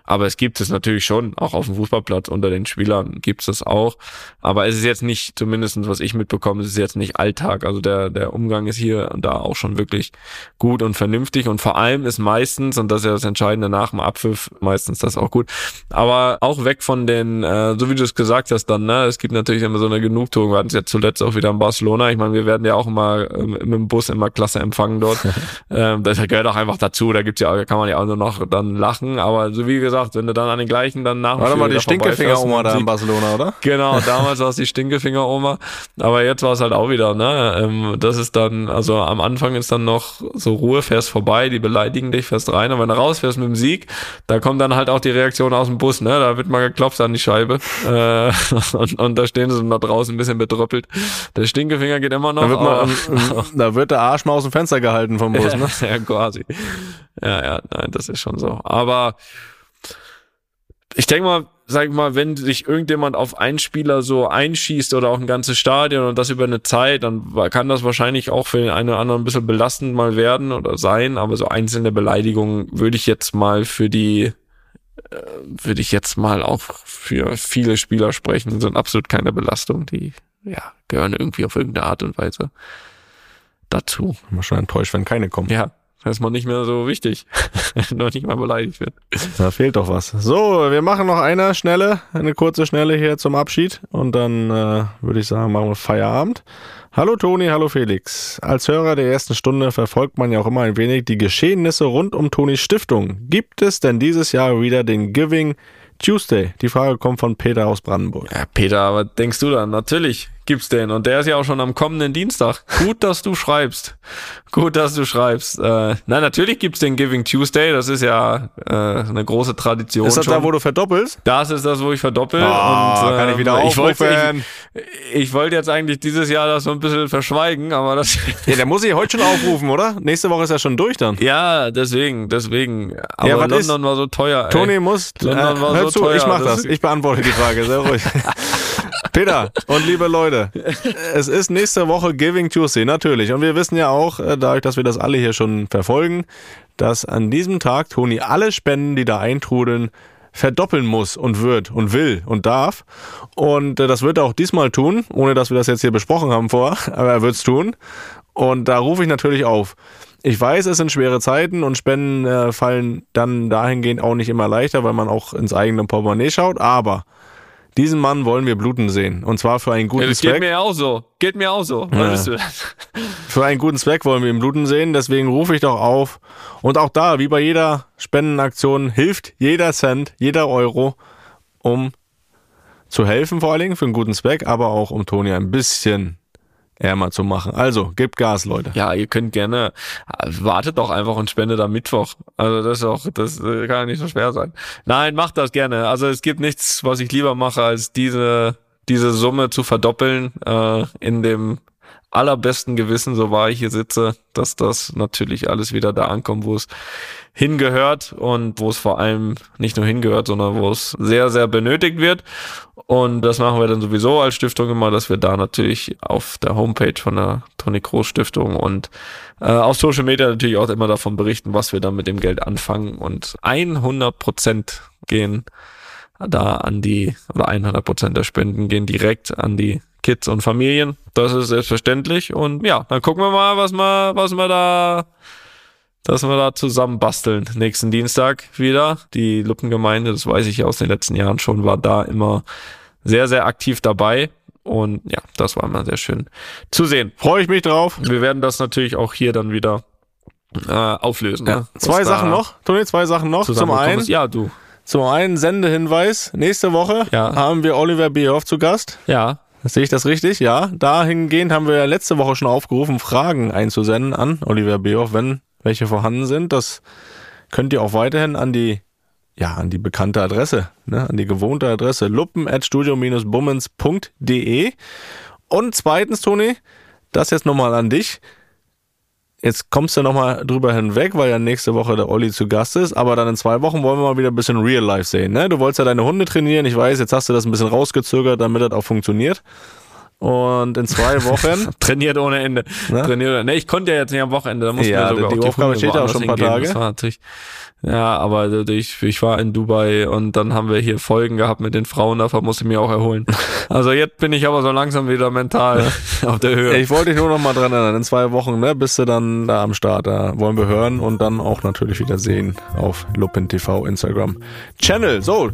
Aber es gibt es natürlich schon, auch auf dem Fußballplatz unter den Spielern gibt es das auch. Aber es ist jetzt nicht, zumindest was ich mitbekomme, es ist jetzt nicht Alltag. Also der, der Umgang ist hier und da auch schon wirklich gut und vernünftig. Und vor allem ist meistens, und das ist ja das Entscheidende nach dem Abpfiff, meistens das auch gut. Aber auch weg von den, äh, so wie du es gesagt hast dann, ne, es gibt natürlich immer so eine Genugtuung. Wir hatten es jetzt zuletzt auch wieder in Barcelona. Ich meine, wir werden ja auch immer ähm, mit dem Bus immer klasse empfangen dort. [LAUGHS] ähm, das gehört auch einfach dazu. Da gibt's ja, kann man ja auch nur noch dann lachen. Aber so wie gesagt, wenn du dann an den gleichen dann nach Warte mal, die da Stinkefinger-Oma da in Barcelona, oder? [LAUGHS] Genau, damals war es die Stinkefinger-Oma, aber jetzt war es halt auch wieder, ne? Ähm, das ist dann, also am Anfang ist dann noch so Ruhe, fährst vorbei, die beleidigen dich, fährst rein, und wenn du rausfährst mit dem Sieg, da kommt dann halt auch die Reaktion aus dem Bus, ne? Da wird mal geklopft an die Scheibe äh, [LAUGHS] und, und da stehen sie noch draußen ein bisschen betröppelt. Der Stinkefinger geht immer noch. Da wird, mal, da wird der Arsch mal aus dem Fenster gehalten vom Bus, [LAUGHS] ne? ja, quasi. Ja, ja, nein, das ist schon so. Aber ich denke mal, sag ich mal, wenn sich irgendjemand auf einen Spieler so einschießt oder auch ein ganzes Stadion und das über eine Zeit, dann kann das wahrscheinlich auch für den einen oder anderen ein bisschen belastend mal werden oder sein, aber so einzelne Beleidigungen würde ich jetzt mal für die äh, würde ich jetzt mal auch für viele Spieler sprechen, sind absolut keine Belastung, die ja gehören irgendwie auf irgendeine Art und Weise dazu. Ich bin schon enttäuscht, wenn keine kommen. Ja, ist mal nicht mehr so wichtig, [LAUGHS] noch nicht mal beleidigt wird. Da fehlt doch was. So, wir machen noch eine schnelle, eine kurze Schnelle hier zum Abschied und dann äh, würde ich sagen, machen wir Feierabend. Hallo Toni, hallo Felix. Als Hörer der ersten Stunde verfolgt man ja auch immer ein wenig die Geschehnisse rund um Tonis Stiftung. Gibt es denn dieses Jahr wieder den Giving Tuesday? Die Frage kommt von Peter aus Brandenburg. Ja, Peter, was denkst du dann? Natürlich gibt's den und der ist ja auch schon am kommenden Dienstag. Gut, dass du schreibst. Gut, dass du schreibst. Äh, nein, natürlich gibt's den Giving Tuesday. Das ist ja äh, eine große Tradition. Ist das schon. da, wo du verdoppelst? das ist das, wo ich verdoppel. Ah, und, ähm, kann ich wieder ich wollte, aufrufen. ich, ich wollte jetzt eigentlich dieses Jahr das so ein bisschen verschweigen, aber das Ja, der muss ich heute schon aufrufen, oder? Nächste Woche ist ja schon durch dann. ja, deswegen, deswegen. Aber Ja, London war so teuer. ey. Toni muss. Äh, London war hör so zu, teuer, ich mach das- das. Ich beantworte die Frage, sehr ruhig. [LAUGHS] Peter und liebe Leute, es ist nächste Woche Giving Tuesday, natürlich. Und wir wissen ja auch, äh, dadurch, dass wir das alle hier schon verfolgen, dass an diesem Tag Toni alle Spenden, die da eintrudeln, verdoppeln muss und wird und will und darf. Und äh, das wird er auch diesmal tun, ohne dass wir das jetzt hier besprochen haben vorher, [LAUGHS] aber er wird's tun. Und da rufe ich natürlich auf. Ich weiß, es sind schwere Zeiten und Spenden äh, fallen dann dahingehend auch nicht immer leichter, weil man auch ins eigene Portemonnaie schaut. Aber diesen Mann wollen wir bluten sehen. Und zwar für einen guten Ja, das geht Zweck. mir auch so. Geht mir auch so. Du? [LAUGHS] Für einen guten Zweck wollen wir ihn bluten sehen. Deswegen rufe ich doch auf. Und auch da, wie bei jeder Spendenaktion, hilft jeder Cent, jeder Euro, um zu helfen, vor allen Dingen für einen guten Zweck, aber auch um Toni ein bisschen ärmer zu machen. Also, gebt Gas, Leute. Ja, ihr könnt gerne, wartet doch einfach und spendet am Mittwoch. Also das ist auch, das äh, kann ja nicht so schwer sein. Nein, macht das gerne. Also es gibt nichts, was ich lieber mache, als diese, diese Summe zu verdoppeln äh, in dem allerbesten Gewissen, so wahr ich hier sitze, dass das natürlich alles wieder da ankommt, wo es hingehört und wo es vor allem nicht nur hingehört, sondern wo es sehr, sehr benötigt wird. Und das machen wir dann sowieso als Stiftung immer, dass wir da natürlich auf der Homepage von der Toni Kroos Stiftung und äh, auf Social Media natürlich auch immer davon berichten, was wir dann mit dem Geld anfangen. Und 100 Prozent gehen da an die, oder 100 Prozent der Spenden gehen direkt an die Kids und Familien. Das ist selbstverständlich. Und ja, dann gucken wir mal, was wir, was wir da, dass wir da zusammen basteln. Nächsten Dienstag wieder. Die Luppengemeinde, das weiß ich ja aus den letzten Jahren schon, war da immer sehr, sehr aktiv dabei. Und ja, das war immer sehr schön zu sehen. Freue ich mich drauf. Wir werden das natürlich auch hier dann wieder äh, auflösen. Ja. Ne? Zwei Sachen noch, Toni, zwei Sachen noch. Zum einen, ist. Ja, du. zum einen Sendehinweis. Nächste Woche Ja. haben wir Oliver Bierhoff zu Gast. Ja, Sehe ich das richtig? Ja. Dahingehend haben wir letzte Woche schon aufgerufen, Fragen einzusenden an Oliver Bierhoff, wenn welche vorhanden sind. Das könnt ihr auch weiterhin an die, ja, an die bekannte Adresse, ne, an die gewohnte Adresse luppen at studio-bummens.de. Und zweitens, Toni, das jetzt nochmal an dich. Jetzt kommst du nochmal drüber hinweg, weil ja nächste Woche der Olli zu Gast ist. Aber dann in zwei Wochen wollen wir mal wieder ein bisschen Real Life sehen. Ne? Du wolltest ja deine Hunde trainieren. Ich weiß, jetzt hast du das ein bisschen rausgezögert, damit das auch funktioniert. Und in zwei [LAUGHS] Wochen trainiert ohne Ende. Ne? Trainiert, ne, ich konnte ja jetzt nicht am Wochenende, da mussten Ja, wir sogar die auch Aufgabe steht ja auch schon ein paar hingehen. Tage. Ja, aber ich, ich war in Dubai und dann haben wir hier Folgen gehabt mit den Frauen, davon musste ich mich auch erholen. Also jetzt bin ich aber so langsam wieder mental [LAUGHS] auf der Höhe. Ich wollte dich nur noch mal dran erinnern, in zwei Wochen ne, bist du dann da am Start. Da wollen wir hören und dann auch natürlich wieder sehen auf Lupin TV Instagram Channel. So,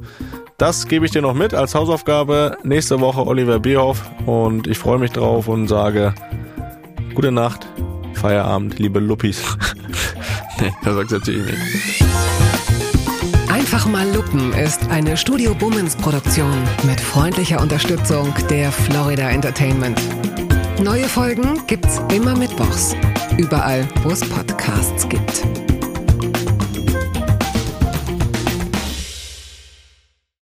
das gebe ich dir noch mit als Hausaufgabe. Nächste Woche Oliver Bierhoff und ich freue mich drauf und sage gute Nacht, Feierabend, liebe Luppis. [LAUGHS] nee, das sagst du natürlich nicht. Einfach mal Luppen ist eine Studio Bummens Produktion mit freundlicher Unterstützung der Florida Entertainment. Neue Folgen gibt's immer mittwochs. Überall, wo es Podcasts gibt.